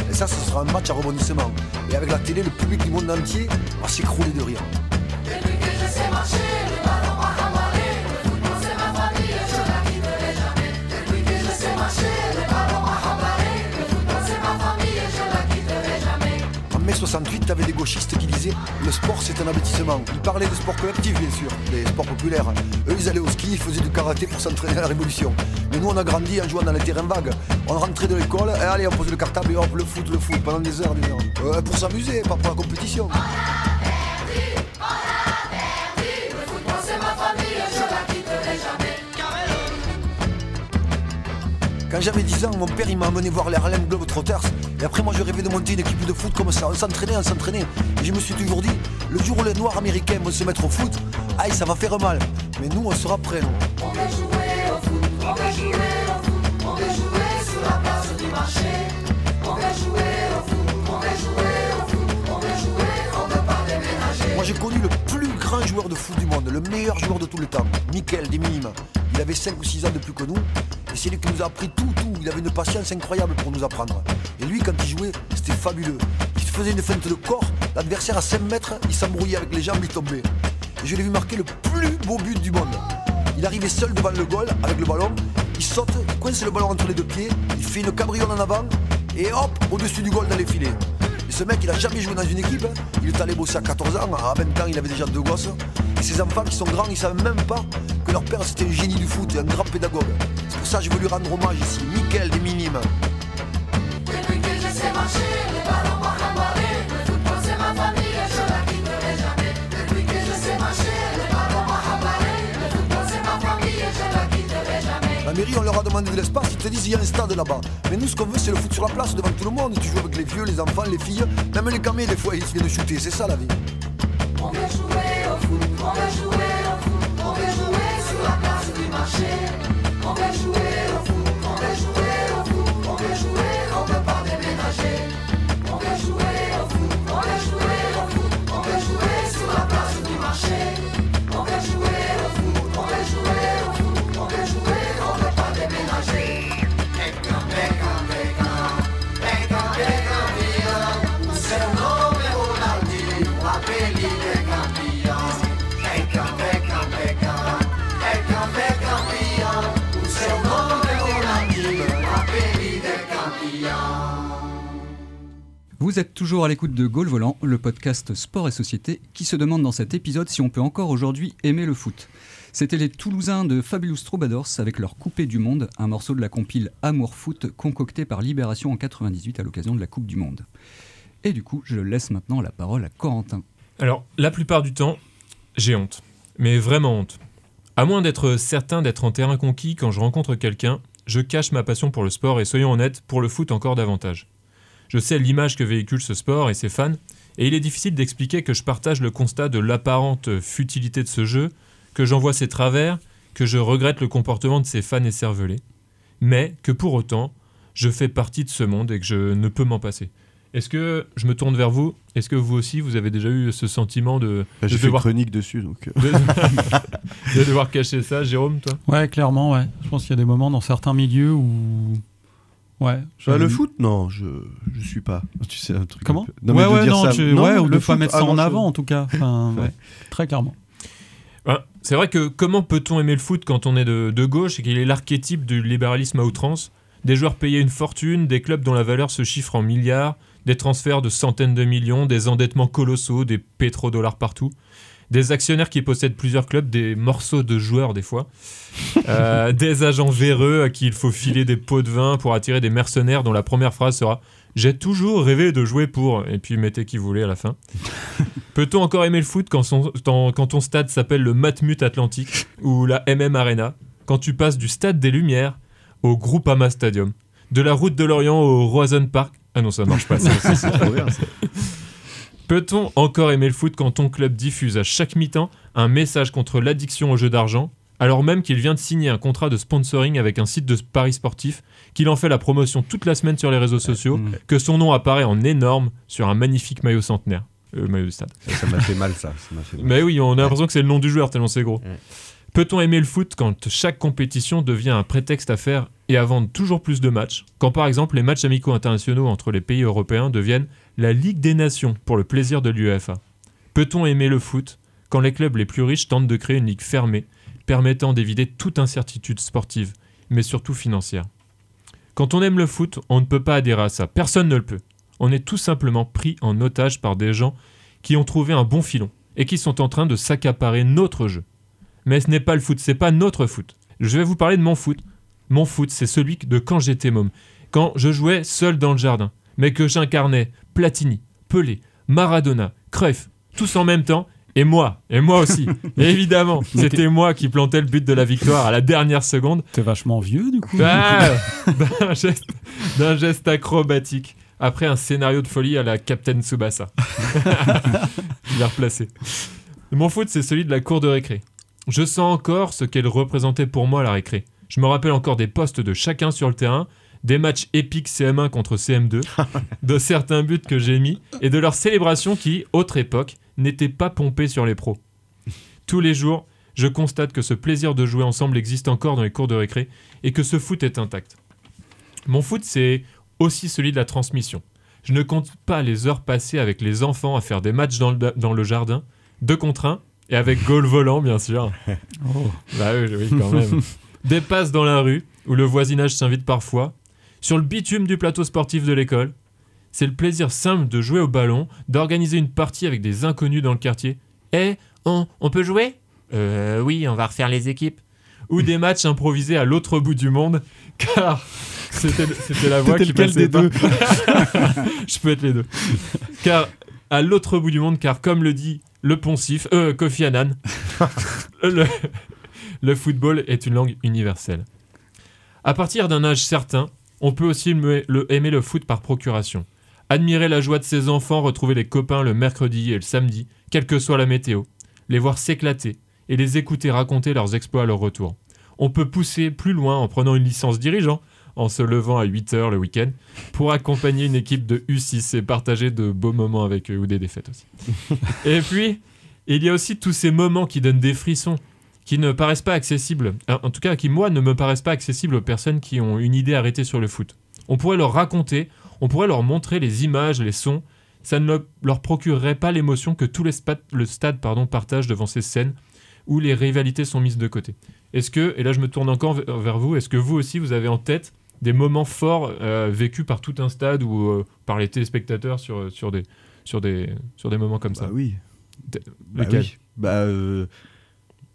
Et ça, ce sera un match à rebondissement. Et avec la télé, le public du monde entier va s'écrouler de rire. Depuis que je sais marcher, 68, t'avais des gauchistes qui disaient le sport c'est un avertissement. Ils parlaient de sport collectif bien sûr, des sports populaires. Eux ils allaient au ski, ils faisaient du karaté pour s'entraîner à la révolution. Mais nous on a grandi en jouant dans les terrains vagues. On rentrait de l'école, et allez on posait le cartable et hop le foot, le foot pendant des heures, des heures. Euh, pour s'amuser, pas pour la compétition. Quand j'avais 10 ans, mon père il m'a amené voir les Harlem Globetrotters. Et après moi je rêvais de monter une équipe de foot comme ça. On s'entraînait, on s'entraînait. Et je me suis toujours dit, le jour où les noirs américains vont se mettre au foot, aïe ça va faire mal. Mais nous on sera prêts. On jouer au foot, on jouer au foot, on jouer sur la place du marché. On jouer au foot, on jouer au foot, on jouer, on pas déménager. Moi j'ai connu le plus grand joueur de foot du monde, le meilleur joueur de tout le temps, Michael des Minimes. Il avait 5 ou 6 ans de plus que nous, et c'est lui qui nous a appris tout, tout. Il avait une patience incroyable pour nous apprendre. Et lui, quand il jouait, c'était fabuleux. Il faisait une feinte de corps, l'adversaire à 5 mètres, il s'embrouillait avec les jambes, il tombait. Et je l'ai vu marquer le plus beau but du monde. Il arrivait seul devant le goal avec le ballon, il saute, il coince le ballon entre les deux pieds, il fait une cabriole en avant, et hop, au-dessus du goal dans les filets. Et ce mec, il a jamais joué dans une équipe. hein. Il est allé bosser à 14 ans. À 20 ans, il avait déjà deux gosses. Et ses enfants qui sont grands, ils savent même pas que leur père c'était un génie du foot et un grand pédagogue. C'est pour ça que je veux lui rendre hommage ici. Mickaël des Minimes. Depuis que je sais marcher, le ballon m'a. Le football c'est ma famille et je la quitterai jamais. Depuis que je sais marcher, le ballon m'a. Le football c'est ma famille et je la quitterai jamais. La mairie, on leur a demandé de l'espace. Ils te disent, il y a un stade là-bas. Mais nous, ce qu'on veut, c'est le foot sur la place devant tout le monde. Tu joues avec les vieux, les enfants, les filles. Même les gamins, des fois, ils viennent shooter. C'est ça la vie. On veut jouer au foot, on veut jouer au foot, on veut jouer sur la place du marché. On veut jouer au foot, on veut Vous êtes toujours à l'écoute de Gaulle Volant, le podcast Sport et Société, qui se demande dans cet épisode si on peut encore aujourd'hui aimer le foot. C'était les Toulousains de Fabulous Troubadours avec leur Coupé du Monde, un morceau de la compile Amour Foot concocté par Libération en 98 à l'occasion de la Coupe du Monde. Et du coup, je laisse maintenant la parole à Corentin. Alors, la plupart du temps, j'ai honte. Mais vraiment honte. À moins d'être certain d'être en terrain conquis quand je rencontre quelqu'un, je cache ma passion pour le sport et soyons honnêtes, pour le foot encore davantage. Je sais l'image que véhicule ce sport et ses fans, et il est difficile d'expliquer que je partage le constat de l'apparente futilité de ce jeu, que j'en vois ses travers, que je regrette le comportement de ses fans écervelés, mais que pour autant, je fais partie de ce monde et que je ne peux m'en passer. Est-ce que je me tourne vers vous? Est-ce que vous aussi, vous avez déjà eu ce sentiment de, Bah, J'ai de fait une devoir- chronique dessus, donc. euh. de, de devoir cacher ça, Jérôme, toi? Ouais, clairement, ouais. Je pense qu'il y a des moments dans certains milieux où. Ouais. Bah, le foot, non, je je suis pas. Tu sais un truc. Comment un peu- Non, mais Ouais, de ouais, dire non, ça- tu- non, ouais, ou de pas mettre ah ça non, en je- avant, en tout cas. Enfin, Ouais. ouais, très clairement. Ben, c'est vrai que comment peut-on aimer le foot quand on est de, de gauche et qu'il est l'archétype du libéralisme à outrance? Des joueurs payés une fortune, des clubs dont la valeur se chiffre en milliards, des transferts de centaines de millions, des endettements colossaux, des pétrodollars partout, des actionnaires qui possèdent plusieurs clubs, des morceaux de joueurs des fois, euh, des agents véreux à qui il faut filer des pots de vin pour attirer des mercenaires dont la première phrase sera J'ai toujours rêvé de jouer pour. Et puis mettez qui voulait à la fin. Peut-on encore aimer le foot quand, son- quand- quand ton stade s'appelle le Matmut Atlantique ou la MM Arena Quand tu passes du stade des Lumières au Groupama Stadium De la route de Lorient au Roison Park Ah non, ça marche pas. ça, ça, c'est trop bien, ça. Peut-on encore aimer le foot quand ton club diffuse à chaque mi-temps un message contre l'addiction au jeu d'argent alors même qu'il vient de signer un contrat de sponsoring avec un site de paris sportif, qu'il en fait la promotion toute la semaine sur les réseaux sociaux, que son nom apparaît en énorme sur un magnifique maillot centenaire, euh, maillot du stade. Ça m'a fait mal, ça. ça m'a fait mal. Mais oui, on a l'impression que c'est le nom du joueur tellement c'est gros. Peut-on aimer le foot quand chaque compétition devient un prétexte à faire et à vendre toujours plus de matchs Quand par exemple les matchs amicaux internationaux entre les pays européens deviennent la Ligue des Nations pour le plaisir de l'UEFA Peut-on aimer le foot quand les clubs les plus riches tentent de créer une ligue fermée permettant d'éviter toute incertitude sportive, mais surtout financière? Quand on aime le foot, on ne peut pas adhérer à ça. Personne ne le peut. On est tout simplement pris en otage par des gens qui ont trouvé un bon filon et qui sont en train de s'accaparer notre jeu. Mais ce n'est pas le foot, c'est pas notre foot. Je vais vous parler de mon foot. Mon foot, c'est celui de quand j'étais môme, quand je jouais seul dans le jardin, mais que j'incarnais Platini, Pelé, Maradona, Cruyff, tous en même temps, et moi, et moi aussi. Évidemment, c'était moi qui plantais le but de la victoire à la dernière seconde. T'es vachement vieux, du coup. Ah, d'un geste, d'un geste acrobatique après un scénario de folie à la Captain Tsubasa. Bien replacé. Mon foot, c'est celui de la cour de récré. Je sens encore ce qu'elle représentait pour moi la récré. Je me rappelle encore des postes de chacun sur le terrain, des matchs épiques CM1 contre CM2, de certains buts que j'ai mis et de leurs célébrations qui, autre époque, n'étaient pas pompées sur les pros. Tous les jours, je constate que ce plaisir de jouer ensemble existe encore dans les cours de récré et que ce foot est intact. Mon foot, c'est aussi celui de la transmission. Je ne compte pas les heures passées avec les enfants à faire des matchs dans le, dans le jardin, deux contre un, et avec goal volant, bien sûr. Oh. Bah oui, oui, quand même. Des passes dans la rue, où le voisinage s'invite parfois, sur le bitume du plateau sportif de l'école. C'est le plaisir simple de jouer au ballon, d'organiser une partie avec des inconnus dans le quartier. Eh, on, on peut jouer? Euh, oui, on va refaire les équipes. Ou des matchs improvisés à l'autre bout du monde, car c'était la voix qui passait des deux? Je peux être les deux. Car à l'autre bout du monde, car comme le dit le poncif, euh, Kofi Annan, le, le football est une langue universelle. À partir d'un âge certain, on peut aussi aimer le, aimer le foot par procuration. Admirer la joie de ses enfants, retrouver les copains le mercredi et le samedi, quelle que soit la météo, les voir s'éclater et les écouter raconter leurs exploits à leur retour. On peut pousser plus loin en prenant une licence dirigeant, en se levant à 8h le week-end, pour accompagner une équipe de U6 et partager de beaux moments avec eux ou des défaites aussi. et puis, il y a aussi tous ces moments qui donnent des frissons, qui ne paraissent pas accessibles, en en tout cas qui moi ne me paraissent pas accessibles aux personnes qui ont une idée arrêtée sur le foot. On pourrait leur raconter, on pourrait leur montrer les images, les sons, ça ne le- leur procurerait pas l'émotion que tout les spa- le stade pardon, partage devant ces scènes où les rivalités sont mises de côté. Est-ce que, et là je me tourne encore ve- vers vous, est-ce que vous aussi vous avez en tête des moments forts euh, vécus par tout un stade ou euh, par les téléspectateurs sur, sur, des, sur, des, sur des moments comme ça? Bah oui. Bah oui. Bah, euh,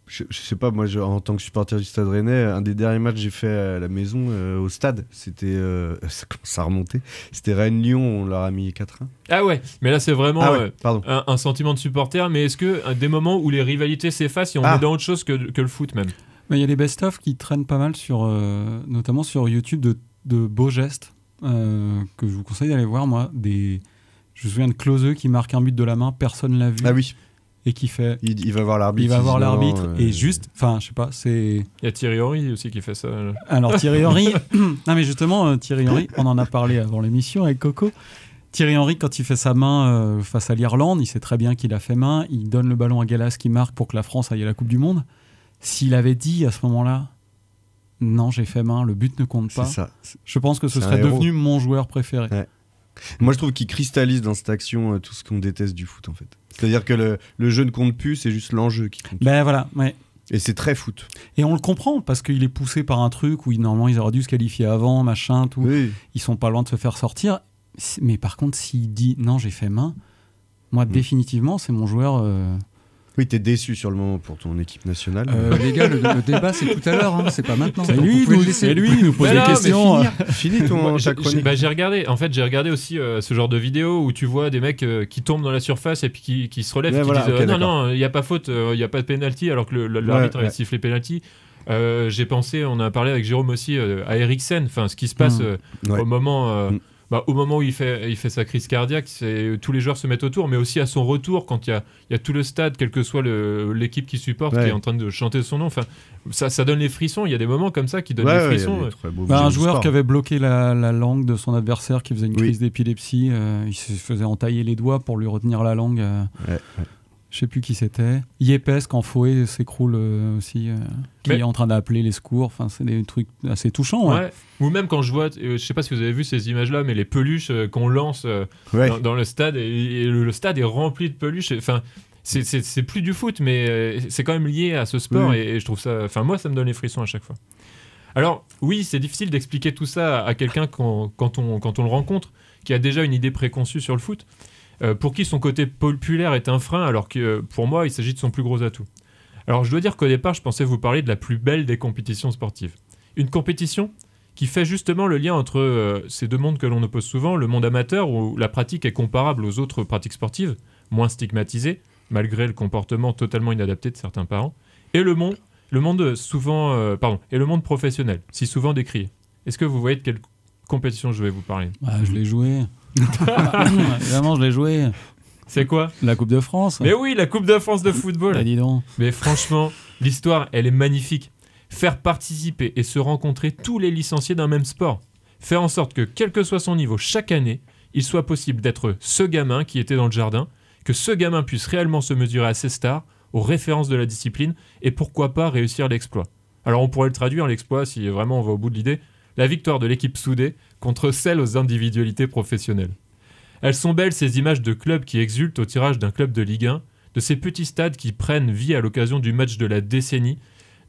je, je sais pas, moi, je- en tant que supporter du Stade Rennais, un des derniers matchs que j'ai fait à la maison, euh, au stade, c'était. euh, ça commence à remonter. C'était Rennes-Lyon, on leur a mis 4-1. Ah ouais, mais là c'est vraiment Ah ouais, euh, pardon. un, un sentiment de supporter. Mais est-ce que euh, des moments où les rivalités s'effacent et on Ah. est dans autre chose que, que le foot même? Mais Il y a des best-of qui traînent pas mal, sur, euh, notamment sur YouTube, de, de beaux gestes euh, que je vous conseille d'aller voir. Moi, des... je me souviens de Closeux qui marque un but de la main, personne l'a vu. Ah oui. Et qui fait. Il, il va voir l'arbitre. Il va voir l'arbitre euh, et juste. Enfin, je sais pas, c'est. Il y a Thierry Henry aussi qui fait ça. là. Alors Thierry Henry, non mais justement euh, Thierry Henry, on en a parlé avant l'émission avec Coco. Thierry Henry, quand il fait sa main euh, face à l'Irlande, il sait très bien qu'il a fait main. Il donne le ballon à Galas qui marque pour que la France aille à la Coupe du Monde. S'il avait dit à ce moment-là, non, j'ai fait main, le but ne compte pas. C'est ça. Je pense que ce serait devenu mon joueur préféré. Ouais. Moi, je trouve qu'il cristallise dans cette action euh, tout ce qu'on déteste du foot, en fait. C'est-à-dire que le, le jeu ne compte plus, c'est juste l'enjeu qui compte. Ben voilà, ouais. Et c'est très foot. Et on le comprend parce qu'il est poussé par un truc où normalement ils auraient dû se qualifier avant, machin, tout. Ils sont pas loin de se faire sortir. Mais par contre, s'il dit non, j'ai fait main, moi définitivement, c'est mon joueur. euh, Oui, t'es déçu sur le moment pour ton équipe nationale. Euh, les gars, le, le débat c'est tout à l'heure, hein, c'est pas maintenant. C'est lui, lui, il nous pose des questions. Finis ton Moi, j'ai- bah, j'ai regardé. En fait, j'ai regardé aussi euh, ce genre de vidéo où tu vois des mecs euh, qui tombent dans la surface et puis qui, qui se relèvent, Ouais, qui voilà, disent ok, euh, non non, il n'y a pas faute, euh, il n'y a pas de penalty alors que le- Ouais, l'arbitre avait ouais. sifflé penalty. Euh, j'ai pensé, on a parlé avec Jérôme aussi euh, à Eriksen. Enfin, ce qui se passe Mm. Ouais. au moment. euh, bah, au moment où il fait, il fait sa crise cardiaque, c'est tous les joueurs se mettent autour, mais aussi à son retour, quand il y a, il y a tout le stade, quelle que soit le- l'équipe qui supporte, Ouais. qui est en train de chanter son nom. Enfin, ça, ça donne les frissons. Il y a des moments comme ça qui donnent Ouais, les frissons. Bah, un joueur qui avait bloqué la, la langue de son adversaire qui faisait une crise d'épilepsie, euh, il se faisait entailler les doigts pour lui retenir la langue. euh, Je sais plus qui c'était. Yepes quand Fouet s'écroule euh, aussi, euh, qui Mais- est en train d'appeler les secours. Enfin, c'est des trucs assez touchants. ouais. Ouais. Ou même quand je vois, euh, je sais pas si vous avez vu ces images-là, mais les peluches euh, qu'on lance euh, Ouais. dans, dans le stade, et, et le, le stade est rempli de peluches. Enfin, c'est- plus du foot, mais euh, c'est quand même lié à ce sport, Oui. et, et je trouve ça. Enfin, moi, ça me donne les frissons à chaque fois. Alors, oui, c'est difficile d'expliquer tout ça à quelqu'un quand, quand on, quand on le rencontre, qui a déjà une idée préconçue sur le foot, euh, pour qui son côté populaire est un frein, alors que euh, pour moi, il s'agit de son plus gros atout. Alors, je dois dire qu'au départ, je pensais vous parler de la plus belle des compétitions sportives. Une compétition qui fait justement le lien entre euh, ces deux mondes que l'on oppose souvent, le monde amateur où la pratique est comparable aux autres pratiques sportives, moins stigmatisée, malgré le comportement totalement inadapté de certains parents, et le monde, le monde souvent, pardon, et le monde professionnel, si souvent décrié. Est-ce que vous voyez de quelle compétition je vais vous parler? Bah, je l'ai joué. Évidemment, je l'ai joué. C'est quoi La Coupe de France. Mais oui, la Coupe de France de football. Bah, dis donc. Mais franchement, l'histoire, elle est magnifique. Faire participer et se rencontrer tous les licenciés d'un même sport. Faire en sorte que, quel que soit son niveau, chaque année, il soit possible d'être ce gamin qui était dans le jardin, que ce gamin puisse réellement se mesurer à ses stars, aux références de la discipline, et pourquoi pas réussir l'exploit. Alors on pourrait le traduire, l'exploit, si vraiment on va au bout de l'idée, la victoire de l'équipe soudée contre celle aux individualités professionnelles. Elles sont belles ces images de clubs qui exultent au tirage d'un club de Ligue 1, de ces petits stades qui prennent vie à l'occasion du match de la décennie,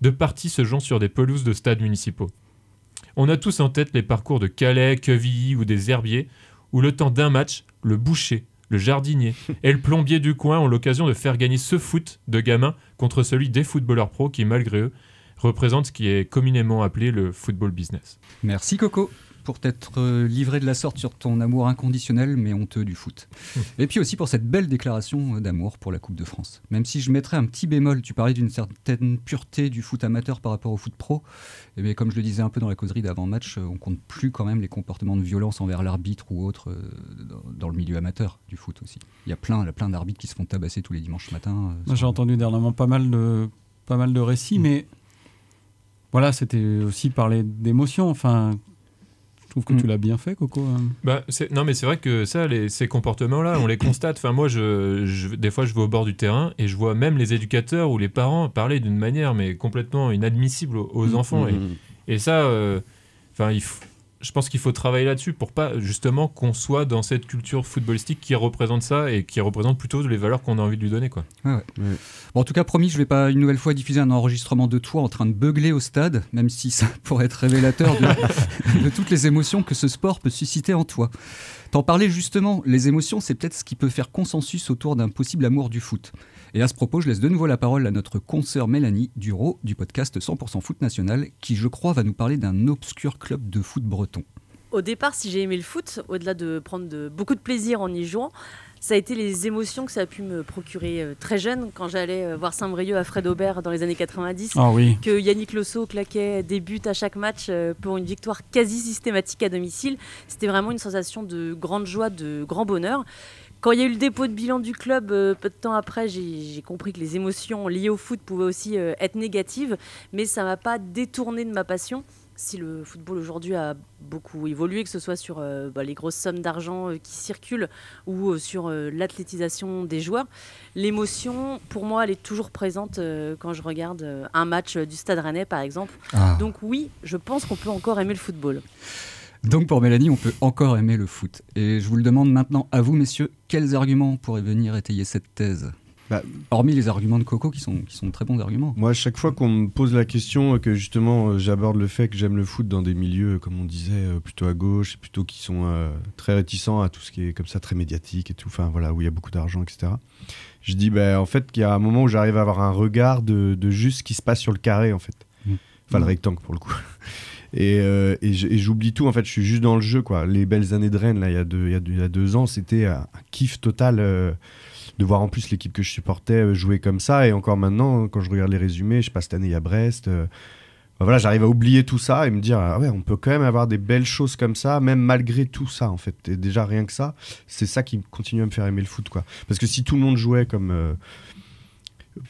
de parties se jouant sur des pelouses de stades municipaux. On a tous en tête les parcours de Calais, Quevilly ou des Herbiers, où le temps d'un match, le boucher, le jardinier et le plombier du coin ont l'occasion de faire gagner ce foot de gamins contre celui des footballeurs pros qui, malgré eux, représentent ce qui est communément appelé le football business. Merci Coco pour t'être euh, livré de la sorte sur ton amour inconditionnel mais honteux du foot. Et puis aussi pour cette belle déclaration euh, d'amour pour la Coupe de France. Même si je mettrais un petit bémol, tu parlais d'une certaine pureté du foot amateur par rapport au foot pro. Et bien comme je le disais un peu dans la causerie d'avant-match, euh, on compte plus quand même les comportements de violence envers l'arbitre ou autre dans, le milieu amateur du foot aussi. Il y a plein, il y a plein d'arbitres qui se font tabasser tous les dimanches matins. j'ai entendu dernièrement pas mal de, pas mal de récits, mais voilà, c'était aussi parler d'émotion. Enfin, je trouve que tu l'as bien fait, Coco. hein. Bah, non, mais c'est vrai que ça, les- ces comportements-là, on les constate. Enfin, moi, je, je- des fois, je vais au bord du terrain et je vois même les éducateurs ou les parents parler d'une manière mais complètement inadmissible aux, aux Mhm. enfants. Et, et ça, euh, enfin, il, f- je pense qu'il faut travailler là-dessus pour pas justement qu'on soit dans cette culture footballistique qui représente ça et qui représente plutôt les valeurs qu'on a envie de lui donner. Quoi. Ouais. Bon, en tout cas, promis, je vais pas une nouvelle fois diffuser un enregistrement de toi en train de beugler au stade, même si ça pourrait être révélateur de, de toutes les émotions que ce sport peut susciter en toi. T'en parlais justement, les émotions, c'est peut-être ce qui peut faire consensus autour d'un possible amour du foot. Et à ce propos, je laisse de nouveau la parole à notre consoeur Mélanie Duro du podcast 100% Foot National, qui je crois va nous parler d'un obscur club de foot breton. Au départ, si j'ai aimé le foot, au-delà de prendre de, beaucoup de plaisir en y jouant, ça a été les émotions que ça a pu me procurer euh, très jeune quand j'allais euh, voir Saint-Brieuc à Fred Aubert dans les années 90. Ah oui. Que Yannick Losso claquait des buts à chaque match euh, pour une victoire quasi systématique à domicile. C'était vraiment une sensation de grande joie, de grand bonheur. Quand il y a eu le dépôt de bilan du club, euh, peu de temps après, j'ai compris que les émotions liées au foot pouvaient aussi euh, être négatives, mais ça m'a pas détourné de ma passion. Si le football aujourd'hui a beaucoup évolué, que ce soit sur euh, bah, les grosses sommes d'argent qui circulent ou sur l'athlétisation des joueurs, l'émotion, pour moi, elle est toujours présente quand je regarde un match du Stade Rennais, par exemple. Ah. Donc oui, je pense qu'on peut encore aimer le football. Donc pour Mélanie, on peut encore aimer le foot. Et je vous le demande maintenant à vous, messieurs, quels arguments pourraient venir étayer cette thèse Hormis les arguments de Coco qui sont, qui sont très bons arguments. Moi, à chaque fois qu'on me pose la question, euh, que justement euh, j'aborde le fait que j'aime le foot dans des milieux, euh, comme on disait, plutôt à gauche, plutôt qui sont euh, très réticents à tout ce qui est comme ça, très médiatique et tout, enfin voilà, où il y a beaucoup d'argent, etc. Je dis, ben, en fait, qu'il y a un moment où j'arrive à avoir un regard de, de juste ce qui se passe sur le carré, en fait. Enfin, le Mm. rectangle pour le coup. Et, euh, et j'oublie tout, en fait, je suis juste dans le jeu, quoi. Les belles années de Rennes, là, il y a deux, il y a deux, ans, c'était un, kiff total euh, de voir en plus l'équipe que je supportais euh, jouer comme ça. Et encore maintenant, quand je regarde les résumés, je sais pas, cette année, a Brest. ben voilà, j'arrive à oublier tout ça et me dire, ah ouais, on peut quand même avoir des belles choses comme ça, même malgré tout ça, en fait. Et déjà, rien que ça, c'est ça qui continue à me faire aimer le foot, quoi. Parce que si tout le monde jouait comme.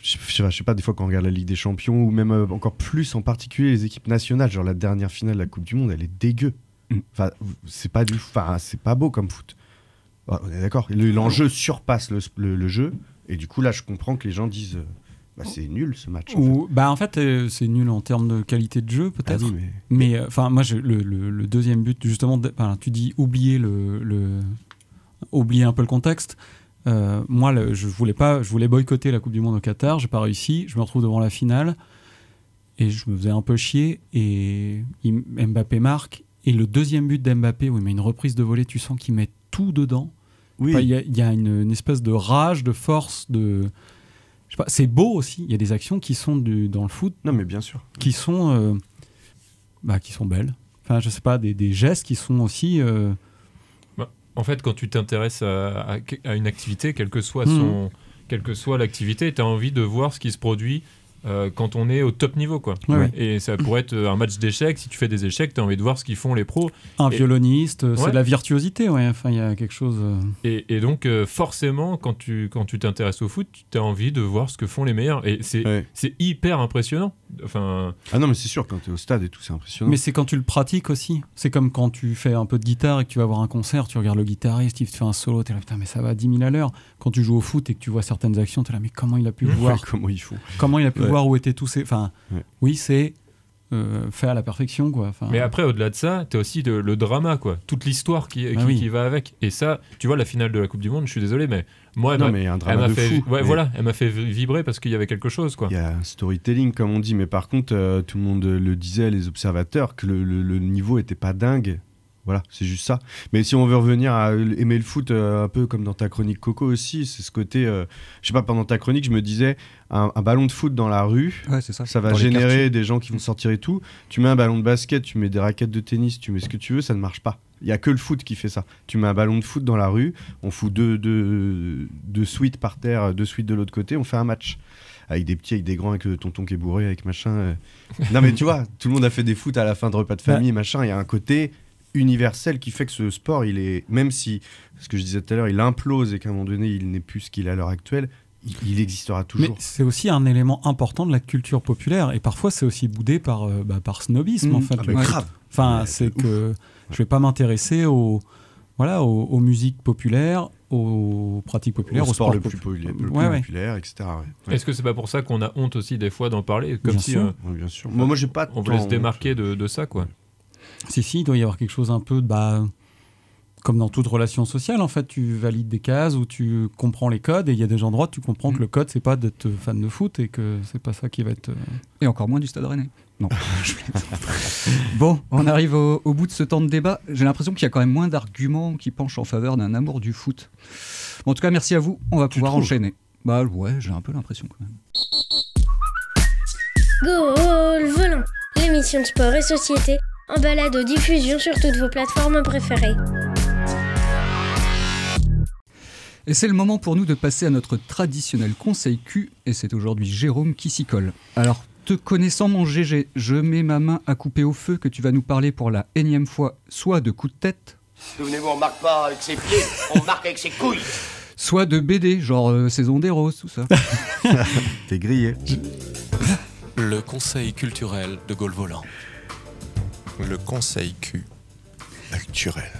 Je je sais pas, des fois quand on regarde la Ligue des Champions, ou même euh, encore plus en particulier les équipes nationales, genre la dernière finale de la Coupe du Monde, elle est dégueu. Enfin, c'est pas du, enfin, c'est pas beau comme foot. Ah, on est d'accord. Le- L'enjeu surpasse le, le- le jeu, et du coup là, je comprends que les gens disent, euh, bah, c'est nul ce match. en Ou, bah en fait, euh, c'est nul en termes de qualité de jeu, peut-être. Ah oui, mais- euh, enfin, moi, je- le, le- le deuxième but, justement, de- tu dis oublier le, le- oublier un peu le contexte. Euh, moi, le- je voulais pas, je voulais boycotter la Coupe du Monde au Qatar. J'ai pas réussi. Je me retrouve devant la finale et je me faisais un peu chier. Et il- Mbappé marque. Et le deuxième but d'Mbappé, oui, mais une reprise de volée, tu sens qu'il met tout dedans. Oui. Enfin, Il y, a- il y a une, une espèce de rage, de force, de. je sais pas, C'est beau aussi. Il y a des actions qui sont du, dans le foot. Non, mais bien sûr. Qui sont, euh, bah, qui sont belles. Enfin, je sais pas, des, des gestes qui sont aussi. euh, en fait, quand tu t'intéresses à, à- à une activité, quelle que soit, Mhm. son, quelle que soit l'activité, tu as envie de voir ce qui se produit euh, quand on est au top niveau. Quoi. Ouais, ouais. Et ça pourrait être un match d'échecs. Si tu fais des échecs, tu as envie de voir ce qu'ils font les pros. un Et- violoniste, euh, c'est Ouais. de la virtuosité, ouais. Enfin, il y a quelque chose. euh, Et, et donc, euh, forcément, quand tu quand tu t'intéresses au foot, tu as envie de voir ce que font les meilleurs. Et c'est c'est hyper impressionnant. Enfin, Ah non, mais c'est sûr, quand tu es au stade et tout, c'est impressionnant. Mais c'est quand tu le pratiques aussi. C'est comme quand tu fais un peu de guitare et que tu vas voir un concert, tu regardes le guitariste, il te fait un solo, t'es là, putain, mais ça va à 10 000 à l'heure. Quand tu joues au foot et que tu vois certaines actions, t'es là, mais comment il a pu voir comment ils font Comment il a pu Ouais. Voir où étaient tous ces. Enfin, Ouais. oui, c'est euh, fait à la perfection, quoi. Enfin, Mais après, au-delà de ça, tu as aussi le, le drama, quoi. Toute l'histoire qui, Ah qui, oui. qui va avec. Et ça, tu vois, la finale de la Coupe du Monde, je suis désolé, mais moi, elle Non, m'a- de fait, fou. Ouais, Mais- voilà, elle m'a fait vibrer parce qu'il y avait quelque chose, quoi. Il y a un storytelling, comme on dit, mais par contre, euh, tout le monde le disait, les observateurs, que le, le- le niveau était pas dingue. Voilà, c'est juste ça. Mais si on veut revenir à aimer le foot, euh, un peu comme dans ta chronique Coco aussi, c'est ce côté. euh, je sais pas, pendant ta chronique, je me disais, un, un ballon de foot dans la rue, Ouais, ça. va Dans générer des gens qui vont sortir et tout. Tu mets un ballon de basket, tu mets des raquettes de tennis, tu mets ce que tu veux, ça ne marche pas. Il y a que le foot qui fait ça. Tu mets un ballon de foot dans la rue, on fout deux, deux, deux suites par terre, deux suites de l'autre côté, on fait un match. Avec des petits, avec des grands, avec le tonton qui est bourré, avec machin. euh. Non mais tu vois, tout le monde a fait des foot à la fin de repas de famille, machin. Il y a un côté universel qui fait que ce sport, il est, même si, ce que je disais tout à l'heure, il implose et qu'à un moment donné, il n'est plus ce qu'il est à l'heure actuelle, il, il existera Mais toujours. c'est aussi un élément important de la culture populaire et parfois c'est aussi boudé par, euh, bah, par snobisme Mhm. en fait. Ah bah, grave. Enfin, Ouais, c'est que je vais pas m'intéresser aux, voilà, aux, aux musiques populaires, aux pratiques populaires, Au au sport sport le plus populaire- le plus ouais. populaire, etc. ouais. Ouais. Est-ce que c'est pas pour ça qu'on a honte aussi des fois d'en parler Comme Bien si sûr. euh, Ouais, bien sûr. Moi, moi, j'ai pas on voulait se démarquer de, de ça, quoi. Si, si, il doit y avoir quelque chose un peu, bah, comme dans toute relation sociale, en fait, tu valides des cases où tu comprends les codes et il y a des endroits où tu comprends que le code, c'est pas d'être fan de foot et que c'est pas ça qui va être. euh, Et encore moins du Stade Rennais. Non. je bon, on arrive au, au bout de ce temps de débat. J'ai l'impression qu'il y a quand même moins d'arguments qui penchent en faveur d'un amour du foot. En tout cas, merci à vous. On va pouvoir trouves enchaîner. Bah ouais, j'ai un peu l'impression quand même. Goal volant, l'émission de sport et société en balade aux diffusion sur toutes vos plateformes préférées. Et c'est le moment pour nous de passer à notre traditionnel conseil Q, et c'est aujourd'hui Jérôme qui s'y colle. Alors, te connaissant mon GG, je mets ma main à couper au feu que tu vas nous parler pour la énième fois, soit de coups de tête, Souvenez-vous, on marque pas avec ses pieds, on marque avec ses couilles. soit de BD, genre euh, Saison des Roses, tout ça. T'es grillé. Le conseil culturel de Gaulle Volant. Le conseil Q. Culturel.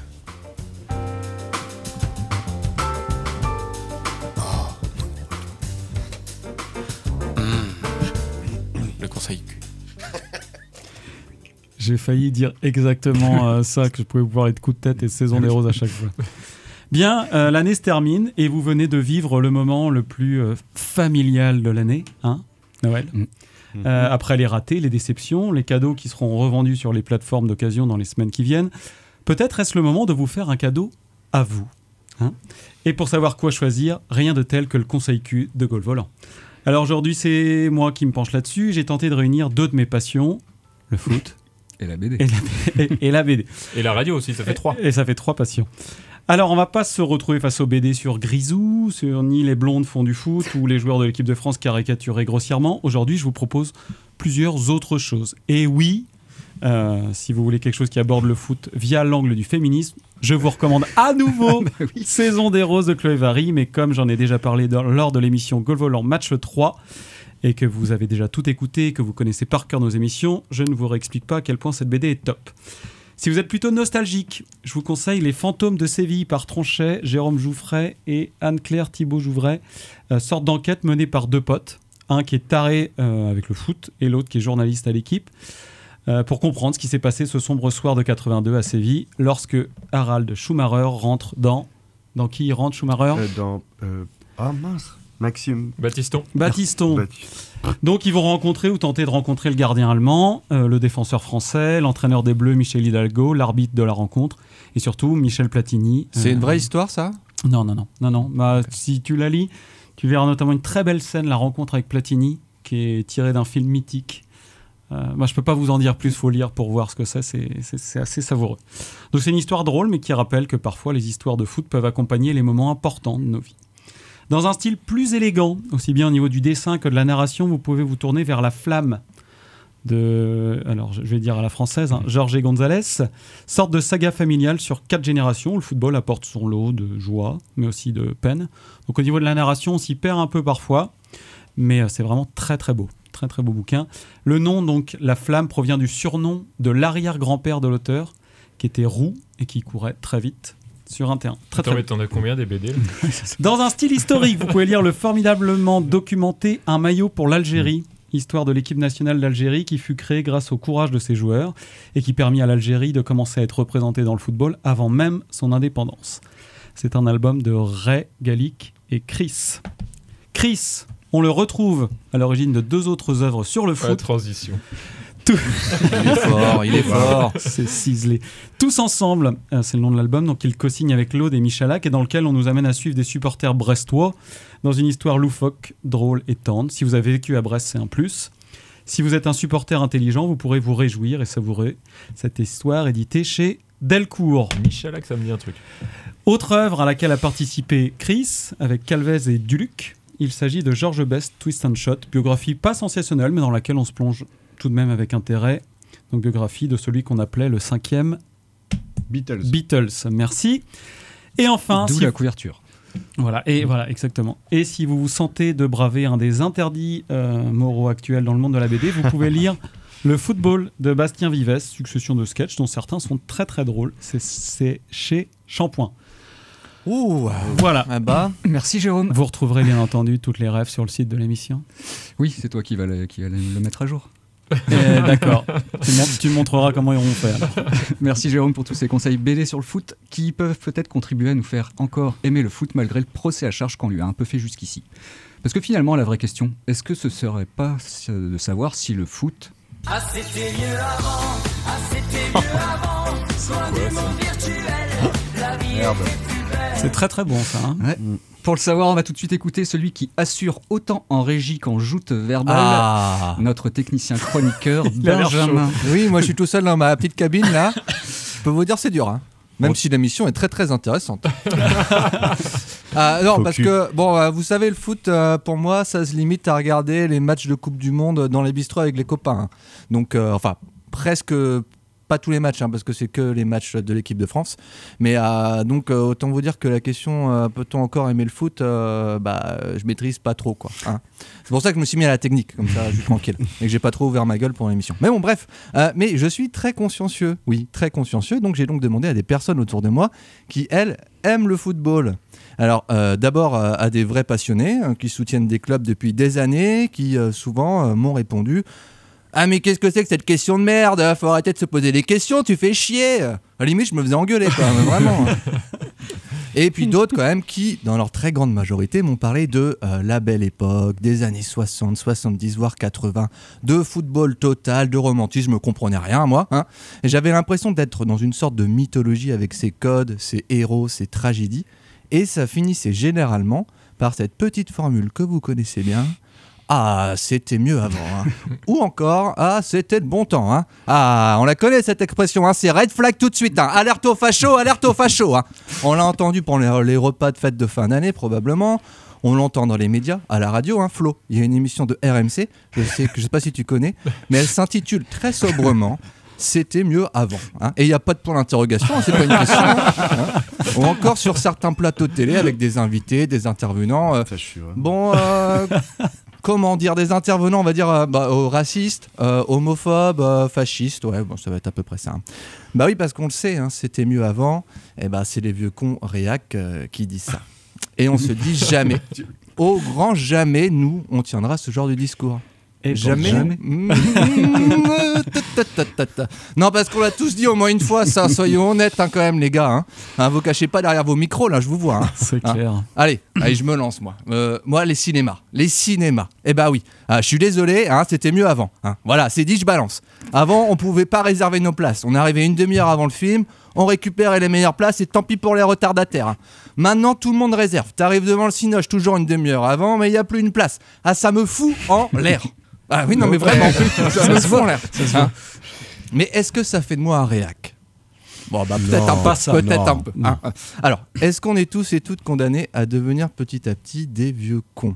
Le conseil Q. J'ai failli dire exactement euh, ça, que je pouvais vous parler de coup de tête et de saison des roses à chaque fois. Bien, euh, l'année se termine et vous venez de vivre le moment le plus euh, familial de l'année, hein, Noël? Euh, après les ratés, les déceptions, les cadeaux qui seront revendus sur les plateformes d'occasion dans les semaines qui viennent, peut-être est-ce le moment de vous faire un cadeau à vous. hein? et pour savoir quoi choisir, rien de tel que le conseil Q de Gaulle Volant. Alors aujourd'hui, c'est moi qui me penche là-dessus. J'ai tenté de réunir deux de mes passions, le foot et la BD. Et la, et- et la BD. Et la radio aussi, ça fait trois. Et ça fait trois passions. Alors, on va pas se retrouver face aux BD sur Grisou, sur ni les blondes font du foot ou les joueurs de l'équipe de France caricaturés grossièrement. Aujourd'hui, je vous propose plusieurs autres choses. Et oui, euh, si vous voulez quelque chose qui aborde le foot via l'angle du féminisme, je vous recommande à nouveau Saison des Roses de Chloé Vary, mais comme j'en ai déjà parlé dans- lors de l'émission Goal Volant Match 3, et que vous avez déjà tout écouté, que vous connaissez par cœur nos émissions, je ne vous réexplique pas à quel point cette BD est top. Si vous êtes plutôt nostalgique, je vous conseille Les Fantômes de Séville par Tronchet, Jérôme Jouffret et Anne-Claire Thibault-Jouvray. Euh, sorte d'enquête menée par deux potes, un qui est taré euh, avec le foot et l'autre qui est journaliste à l'équipe, euh, pour comprendre ce qui s'est passé ce sombre soir de 82 à Séville, lorsque Harald Schumacher rentre dans... Dans qui rentre Schumacher? Euh, dans. Ah mince. Maxime. Baptiston. Baptiston. Donc ils vont rencontrer ou tenter de rencontrer le gardien allemand, euh, le défenseur français, l'entraîneur des Bleus Michel Hidalgo, l'arbitre de la rencontre et surtout Michel Platini. C'est Euh, une vraie histoire, ça? Non, non, non, non, non. Bah, si tu la lis, tu verras notamment une très belle scène, la rencontre avec Platini, qui est tirée d'un film mythique. Euh, moi, je peux pas vous en dire plus, faut lire pour voir ce que c'est. C'est c'est- c'est assez savoureux. Donc c'est une histoire drôle, mais qui rappelle que parfois les histoires de foot peuvent accompagner les moments importants de nos vies. Dans un style plus élégant, aussi bien au niveau du dessin que de la narration, vous pouvez vous tourner vers La Flamme de, alors je vais dire à la française, hein, Jorge González, sorte de saga familiale sur quatre générations où le football apporte son lot de joie, mais aussi de peine. Donc au niveau de la narration, on s'y perd un peu parfois, mais euh, c'est vraiment très très beau. Très très beau bouquin. Le nom, donc, La Flamme, provient du surnom de l'arrière-grand-père de l'auteur, qui était roux et qui courait très vite sur un terrain. Très, Attends, très mais t'en as combien des BD là dans un style historique, vous pouvez lire le formidablement documenté Un maillot pour l'Algérie, histoire de l'équipe nationale d'Algérie qui fut créée grâce au courage de ses joueurs et qui permit à l'Algérie de commencer à être représentée dans le football avant même son indépendance. C'est un album de Ray Gallic et Chris. Chris, on le retrouve à l'origine de deux autres œuvres sur le foot. transition. Tout- Il est fort, il est fort. C'est ciselé. Tous ensemble, euh, c'est le nom de l'album, donc il co-signe avec Claude et Michalak, et dans lequel on nous amène à suivre des supporters brestois dans une histoire loufoque, drôle et tendre. Si vous avez vécu à Brest, c'est un plus. Si vous êtes un supporter intelligent, vous pourrez vous réjouir et savourer cette histoire éditée chez Delcourt. Michalak, ça me dit un truc. Autre œuvre à laquelle a participé Chris avec Calvez et Duluc, il s'agit de George Best Twist and Shot, biographie pas sensationnelle mais dans laquelle on se plonge tout de même avec intérêt. Donc biographie de celui qu'on appelait le cinquième Beatles. Beatles, merci. Et enfin, D'où si- la couverture. voilà, et voilà, exactement. Et si vous vous sentez de braver un des interdits euh, moraux actuels dans le monde de la BD, vous pouvez lire Le football de Bastien Vives, succession de sketchs dont certains sont très très drôles. C'est- chez Shampoing. Ouh, Voilà. Ah bah, Merci Jérôme. Vous retrouverez bien entendu toutes les rêves sur le site de l'émission. Oui, c'est toi qui vas le, qui va le mettre à jour. Eh, D'accord. tu, mon- tu montreras comment ils vont faire. Merci Jérôme pour tous ces conseils BD sur le foot qui peuvent peut-être contribuer à nous faire encore aimer le foot malgré le procès à charge qu'on lui a un peu fait jusqu'ici. Parce que finalement, la vraie question, est-ce que ce serait pas euh, de savoir si le foot Ah, c'était mieux avant, ah, c'était mieux avant. Loin du monde virtuel, la vie Merde. était plus belle. C'est très très bon ça. hein. Ouais. Pour le savoir, on va tout de suite écouter celui qui assure autant en régie qu'en joute verbale, Ah. notre technicien chroniqueur Benjamin. Oui, moi je suis tout seul dans ma petite cabine là. Je peux vous dire c'est dur. hein. Même si la mission est très très intéressante. Ah, non, parce que, bon, euh, vous savez, le foot, euh, pour moi, ça se limite à regarder les matchs de Coupe du Monde dans les bistrots avec les copains. Donc, euh, enfin, presque pas tous les matchs, hein, parce que c'est que les matchs de l'équipe de France. Mais euh, donc, euh, autant vous dire que la question euh, peut-on encore aimer le foot bah, Je maîtrise pas trop, quoi. hein. C'est pour ça que je me suis mis à la technique, comme ça, je suis tranquille. Et que j'ai pas trop ouvert ma gueule pour l'émission. Mais bon, bref. Mais je suis très consciencieux. Oui, très consciencieux. Donc, j'ai donc demandé à des personnes autour de moi qui, elles, aiment le football. Alors, euh, d'abord euh, à des vrais passionnés hein, qui soutiennent des clubs depuis des années, qui euh, souvent m'ont répondu Ah, mais qu'est-ce que c'est que cette question de merde? Faut arrêter de se poser des questions, tu fais chier À la limite, je me faisais engueuler, quoi, mais vraiment. hein. Et puis d'autres, quand même, qui, dans leur très grande majorité, m'ont parlé de euh, la belle époque, des années 60, 70, voire 80, de football total, de romantisme, je comprenais rien, moi. hein. Et j'avais l'impression d'être dans une sorte de mythologie avec ses codes, ses héros, ses tragédies. Et ça finissait généralement par cette petite formule que vous connaissez bien. Ah, c'était mieux avant. hein. Ou encore, ah, c'était de bon temps. hein. Ah, on la connaît cette expression, hein, c'est red flag tout de suite. hein. Alerte au facho, alerte au facho. hein. On l'a entendu pendant les, repas de fête de fin d'année, probablement. On l'entend dans les médias, à la radio, hein, Flo. Il y a une émission de RMC, je sais que je sais pas si tu connais, mais elle s'intitule très sobrement C'était mieux avant. hein. Et il n'y a pas de point d'interrogation, c'est pas une question. hein. Ou encore sur certains plateaux de télé avec des invités, des intervenants. euh, bon, euh, comment dire, des intervenants, on va dire, euh, bah, euh, racistes, euh, homophobes, euh, fascistes, ouais, bon, ça va être à peu près ça. hein. Bah oui, parce qu'on le sait, hein, c'était mieux avant, et bah c'est les vieux cons réac qui disent ça. Et on se dit jamais, au grand jamais, nous, on tiendra ce genre de discours. Et jamais. Non, parce qu'on l'a tous dit au moins une fois, ça, soyons honnêtes hein, quand même, les gars. Hein. Hein, vous cachez pas derrière vos micros, là, je vous vois. hein. C'est Hein. clair. Allez, allez, je me lance, moi. Euh, moi, les cinémas. Les cinémas. Eh bah oui. Ah, je suis désolé, c'était mieux avant. Voilà, c'est dit, je balance. Avant, on pouvait pas réserver nos places. On arrivait une demi-heure avant le film, on récupérait les meilleures places et tant pis pour les retardataires. Maintenant, tout le monde réserve. T'arrives devant le cinoche toujours une demi-heure avant, mais il y a plus une place. Ah, ça me fout en l'air. Ah oui, non, mais vraiment, ça l'air. Hein. Mais est-ce que ça fait de moi un réac? Bon, bah peut-être un peu. pas ça, Peut-être un peu. non. hein. Alors, est-ce qu'on est tous et toutes condamnés à devenir petit à petit des vieux cons?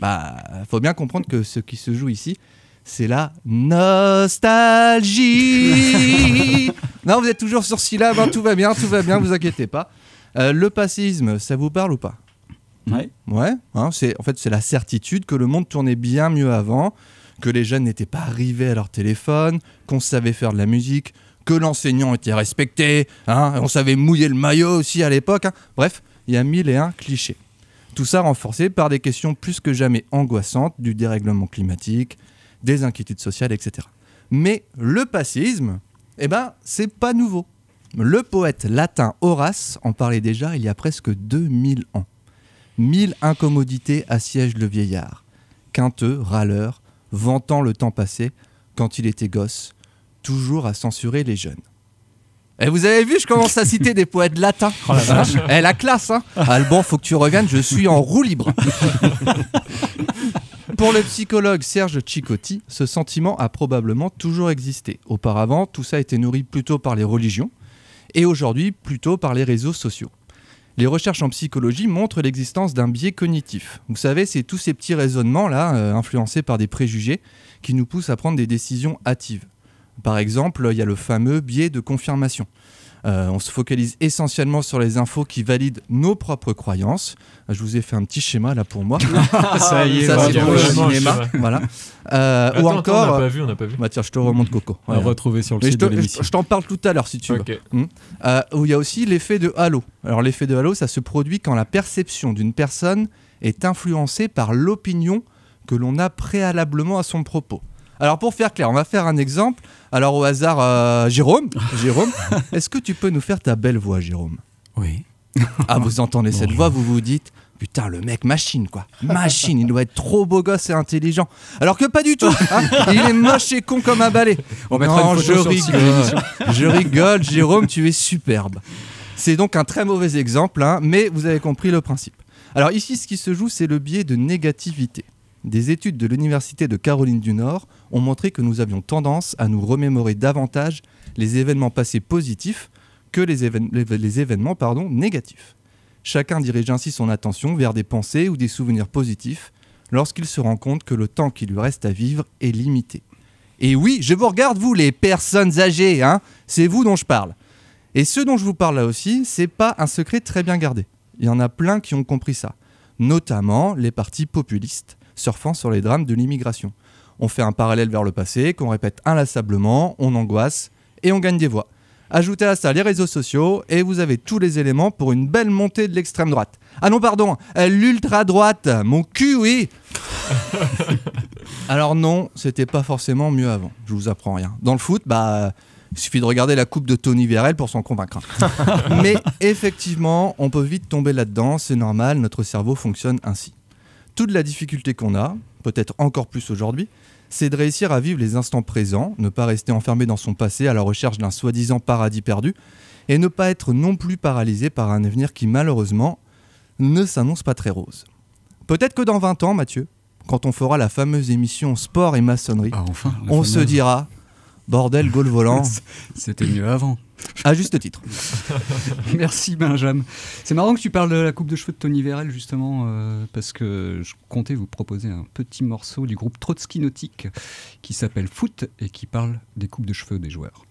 Bah, faut bien comprendre que ce qui se joue ici, c'est la nostalgie. non, vous êtes toujours sur syllabe, hein, tout va bien, tout va bien, vous inquiétez pas. Euh, le passisme, ça vous parle ou pas? Ouais. Ouais, hein, c'est en fait c'est la certitude que le monde tournait bien mieux avant, que les jeunes n'étaient pas arrivés à leur téléphone, qu'on savait faire de la musique, que l'enseignant était respecté, hein, on savait mouiller le maillot aussi à l'époque. hein. Bref, il y a mille et un clichés. Tout ça renforcé par des questions plus que jamais angoissantes du dérèglement climatique, des inquiétudes sociales, etc. Mais le passisme, eh ben, c'est pas nouveau. Le poète latin Horace en parlait déjà il y a presque 2000 ans. Mille incommodités assiègent le vieillard. Quinteux, râleur, vantant le temps passé, quand il était gosse, toujours à censurer les jeunes. Et vous avez vu, je commence à citer des poètes latins. Oh la vache. Eh, la classe, hein Alban, faut que tu reviennes, je suis en roue libre. Pour le psychologue Serge Chicotti, ce sentiment a probablement toujours existé. Auparavant, tout ça était nourri plutôt par les religions, et aujourd'hui plutôt par les réseaux sociaux. Les recherches en psychologie montrent l'existence d'un biais cognitif. Vous savez, c'est tous ces petits raisonnements là, euh, influencés par des préjugés, qui nous poussent à prendre des décisions hâtives. Par exemple, il y a le fameux biais de confirmation. Euh, on se focalise essentiellement sur les infos qui valident nos propres croyances. Euh, Je vous ai fait un petit schéma là pour moi. Ça y est, ça c'est voilà. pour le cinéma. Voilà. Euh, Attends, ou attends, encore. on n'a pas vu, on n'a pas vu. Bah tiens, je te remonte Coco. À retrouver sur le Mais site je te- de l'émission. je- t'en parle tout à l'heure si tu veux. Hmm. Euh, où il y a aussi l'effet de halo. Alors l'effet de halo, ça se produit quand la perception d'une personne est influencée par l'opinion que l'on a préalablement à son propos. Alors pour faire clair, on va faire un exemple. Alors au hasard, euh, Jérôme, Jérôme, est-ce que tu peux nous faire ta belle voix, Jérôme? Oui. Ah, vous entendez cette voix, vous vous dites, putain, le mec machine quoi, machine, il doit être trop beau gosse et intelligent. Alors que pas du tout. hein. il est moche et con comme un balai. On non, une je rigole, je rigole, Jérôme, tu es superbe. C'est donc un très mauvais exemple, hein, mais vous avez compris le principe. Alors ici, ce qui se joue, c'est le biais de négativité. Des études de l'Université de Caroline du Nord ont montré que nous avions tendance à nous remémorer davantage les événements passés positifs que les, évén- les- les événements pardon, négatifs. Chacun dirige ainsi son attention vers des pensées ou des souvenirs positifs lorsqu'il se rend compte que le temps qui lui reste à vivre est limité. Et oui, je vous regarde, vous, les personnes âgées, hein c'est vous dont je parle. Et ce dont je vous parle là aussi, c'est pas un secret très bien gardé. Il y en a plein qui ont compris ça, notamment les partis populistes surfant sur les drames de l'immigration. On fait un parallèle vers le passé, qu'on répète inlassablement, on angoisse et on gagne des voix. Ajoutez à ça les réseaux sociaux et vous avez tous les éléments pour une belle montée de l'extrême droite. Ah non, pardon, l'ultra droite, mon cul, oui Alors non, c'était pas forcément mieux avant, je vous apprends rien. Dans le foot, bah, il suffit de regarder la coupe de Tony Vérel pour s'en convaincre. Mais effectivement, on peut vite tomber là-dedans, c'est normal, notre cerveau fonctionne ainsi. Toute la difficulté qu'on a, peut-être encore plus aujourd'hui, c'est de réussir à vivre les instants présents, ne pas rester enfermé dans son passé à la recherche d'un soi-disant paradis perdu, et ne pas être non plus paralysé par un avenir qui malheureusement ne s'annonce pas très rose. Peut-être que dans 20 ans, Mathieu, quand on fera la fameuse émission Sport et maçonnerie, la on se dira Bordel, goal volant. C'était mieux avant. À juste titre. Merci Benjamin. C'est marrant que tu parles de la coupe de cheveux de Tony Vérel justement euh, parce que je comptais vous proposer un petit morceau du groupe Trotsky Nautique qui s'appelle Foot et qui parle des coupes de cheveux des joueurs.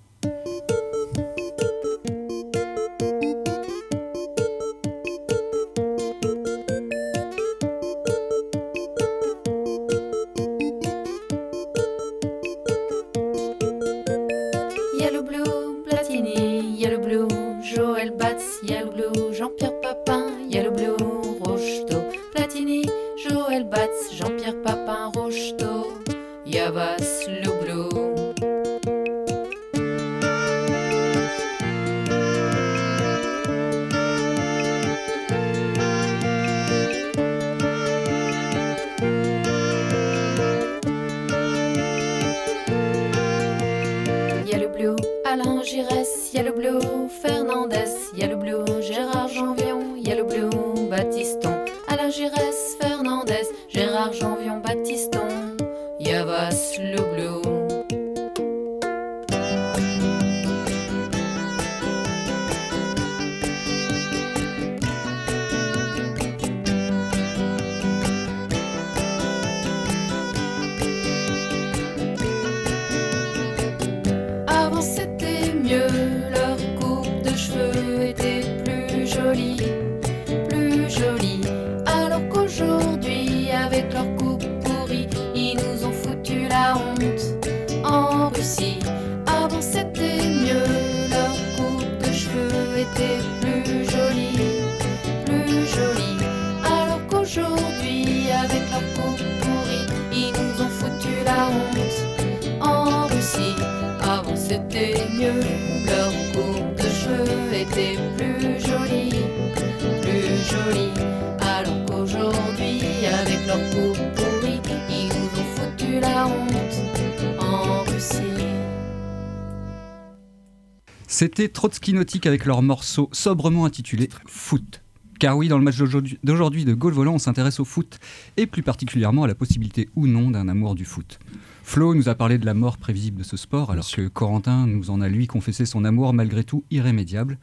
C'était Trotsky Nautique avec leur morceau sobrement intitulé Foot. Car oui, dans le match d'aujourd'hui de Gaulle Volant, on s'intéresse au foot et plus particulièrement à la possibilité ou non d'un amour du foot. Flo nous a parlé de la mort prévisible de ce sport, alors que Corentin nous en a lui confessé son amour malgré tout irrémédiable.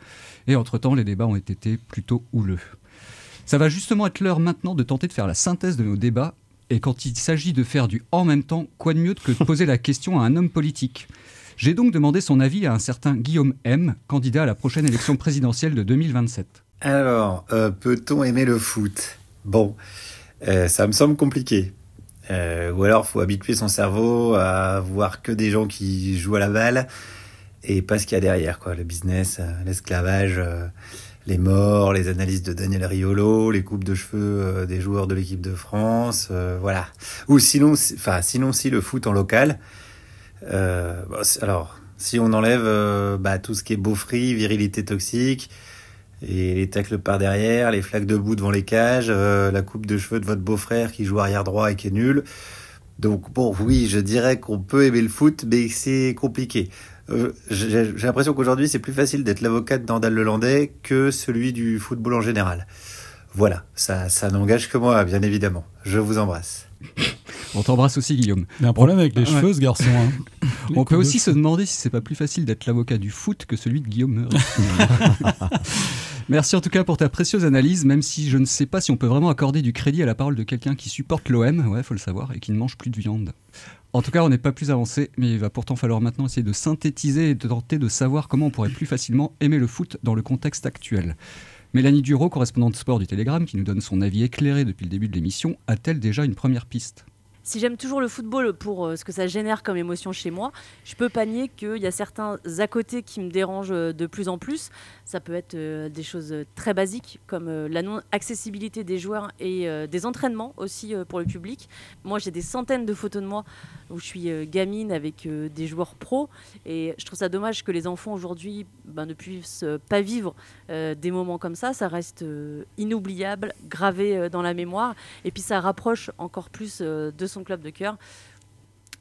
Et entre-temps, les débats ont été plutôt houleux. Ça va justement être l'heure maintenant de tenter de faire la synthèse de nos débats. Et quand il s'agit de faire du en même temps, quoi de mieux que de poser la question à un homme politique? J'ai donc demandé son avis à un certain Guillaume M, candidat à la prochaine élection présidentielle de 2027. Alors, euh, peut-on aimer le foot? Bon, euh, ça me semble compliqué. Euh, ou alors, faut habituer son cerveau à voir que des gens qui jouent à la balle et pas ce qu'il y a derrière, quoi. Le business, l'esclavage, les morts, les analyses de Daniel Riolo, les coupes de cheveux des joueurs de l'équipe de France, voilà. Ou sinon, si- enfin sinon si le foot en local. Euh, c'est- alors, si on enlève euh, bah, tout ce qui est beaufry, virilité toxique, et les tacles par derrière, les flaques de boue devant les cages, euh, la coupe de cheveux de votre beau-frère qui joue arrière droit et qui est nul. Donc bon, oui, je dirais qu'on peut aimer le foot, mais c'est compliqué. J'ai l'impression qu'aujourd'hui, c'est plus facile d'être l'avocat de Nandal Lelandais que celui du football en général. Voilà, ça, ça n'engage que moi, bien évidemment. Je vous embrasse. On t'embrasse aussi, Guillaume. Il y a un problème avec les cheveux, ce garçon. hein. On peut aussi se demander si c'est pas plus facile d'être l'avocat du foot que celui de Guillaume Meurice. Merci en tout cas pour ta précieuse analyse, même si je ne sais pas si on peut vraiment accorder du crédit à la parole de quelqu'un qui supporte l'OM, ouais, faut le savoir, et qui ne mange plus de viande. En tout cas, on n'est pas plus avancé, mais il va pourtant falloir maintenant essayer de synthétiser et de tenter de savoir comment on pourrait plus facilement aimer le foot dans le contexte actuel. Mélanie Duro, correspondante sport du Télégramme, qui nous donne son avis éclairé depuis le début de l'émission, a-t-elle déjà une première piste? Si j'aime toujours le football pour euh, ce que ça génère comme émotion chez moi, je peux pas nier qu'il y a certains à côté qui me dérangent euh, de plus en plus. Ça peut être euh, des choses euh, très basiques comme euh, la non-accessibilité des joueurs et des entraînements aussi pour le public. Moi, j'ai des centaines de photos de moi où je suis gamine avec des joueurs pros et je trouve ça dommage que les enfants aujourd'hui ben, ne puissent pas vivre des moments comme ça. Ça reste inoubliable, gravé dans la mémoire et puis ça rapproche encore plus de son club de cœur.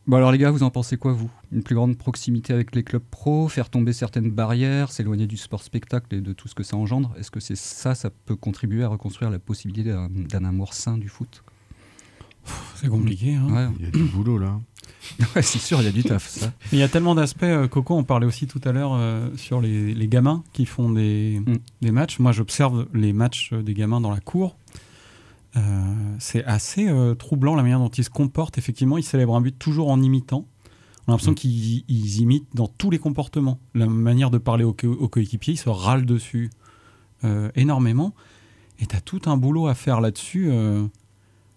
Bon alors les gars, vous en pensez quoi vous? Une plus grande proximité avec les clubs pro, faire tomber certaines barrières, s'éloigner du sport spectacle et de tout ce que ça engendre? Est-ce que c'est ça, ça peut contribuer à reconstruire la possibilité d'un amour sain du foot? C'est compliqué. hein. Ouais. Il y a du boulot là. Ouais, c'est sûr, il y a du taf ça. Il y a tellement d'aspects. euh, Coco, on parlait aussi tout à l'heure euh, sur les, les gamins qui font des, Mm. des matchs. Moi, j'observe les matchs euh, des gamins dans la cour. Euh, c'est assez euh, troublant la manière dont ils se comportent. Effectivement, ils célèbrent un but toujours en imitant. On a l'impression qu'ils ils imitent dans tous les comportements. La manière de parler aux, co- aux coéquipiers, ils se râlent dessus euh, énormément. Et tu as tout un boulot à faire là-dessus.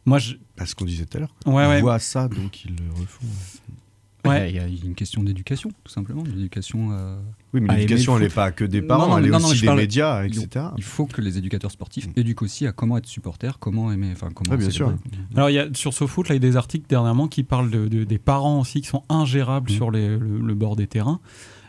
Moi, je... Parce qu'on disait tout à l'heure. Ouais, ils ouais. voient ça, donc ils le refont. Ouais. Il y a une question d'éducation, tout simplement. L'éducation. euh, Oui, mais l'éducation, le elle n'est pas que des Non, parents, non, elle est non, non, aussi des parle- médias, etc. Il faut que les éducateurs sportifs éduquent aussi à comment être supporter, comment aimer, enfin comment. Ouais, bien célébrer. Alors, il y a, sur SoFoot, là, il y a des articles dernièrement qui parlent de, de- des parents aussi qui sont ingérables Mm. sur les- le, le bord des terrains.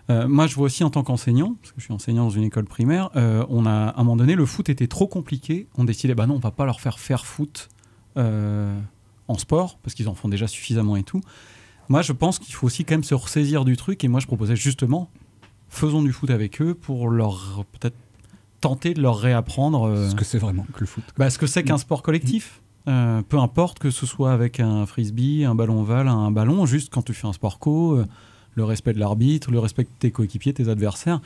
Euh, moi, je vois aussi en tant qu'enseignant, parce que je suis enseignant dans une école primaire, euh, on a, à un moment donné, le foot était trop compliqué. On décidait, bah non, on va pas leur faire faire foot euh, en sport, parce qu'ils en font déjà suffisamment et tout. Moi, je pense qu'il faut aussi quand même se ressaisir du truc, et moi, je proposais justement, faisons du foot avec eux pour leur peut-être tenter de leur réapprendre euh, Ce que c'est vraiment que le foot. bah, ce que c'est qu'un sport collectif. Euh, peu importe que ce soit avec un frisbee, un ballon ovale, un ballon, juste quand tu fais un sport co, euh, le respect de l'arbitre, le respect de tes coéquipiers, tes adversaires.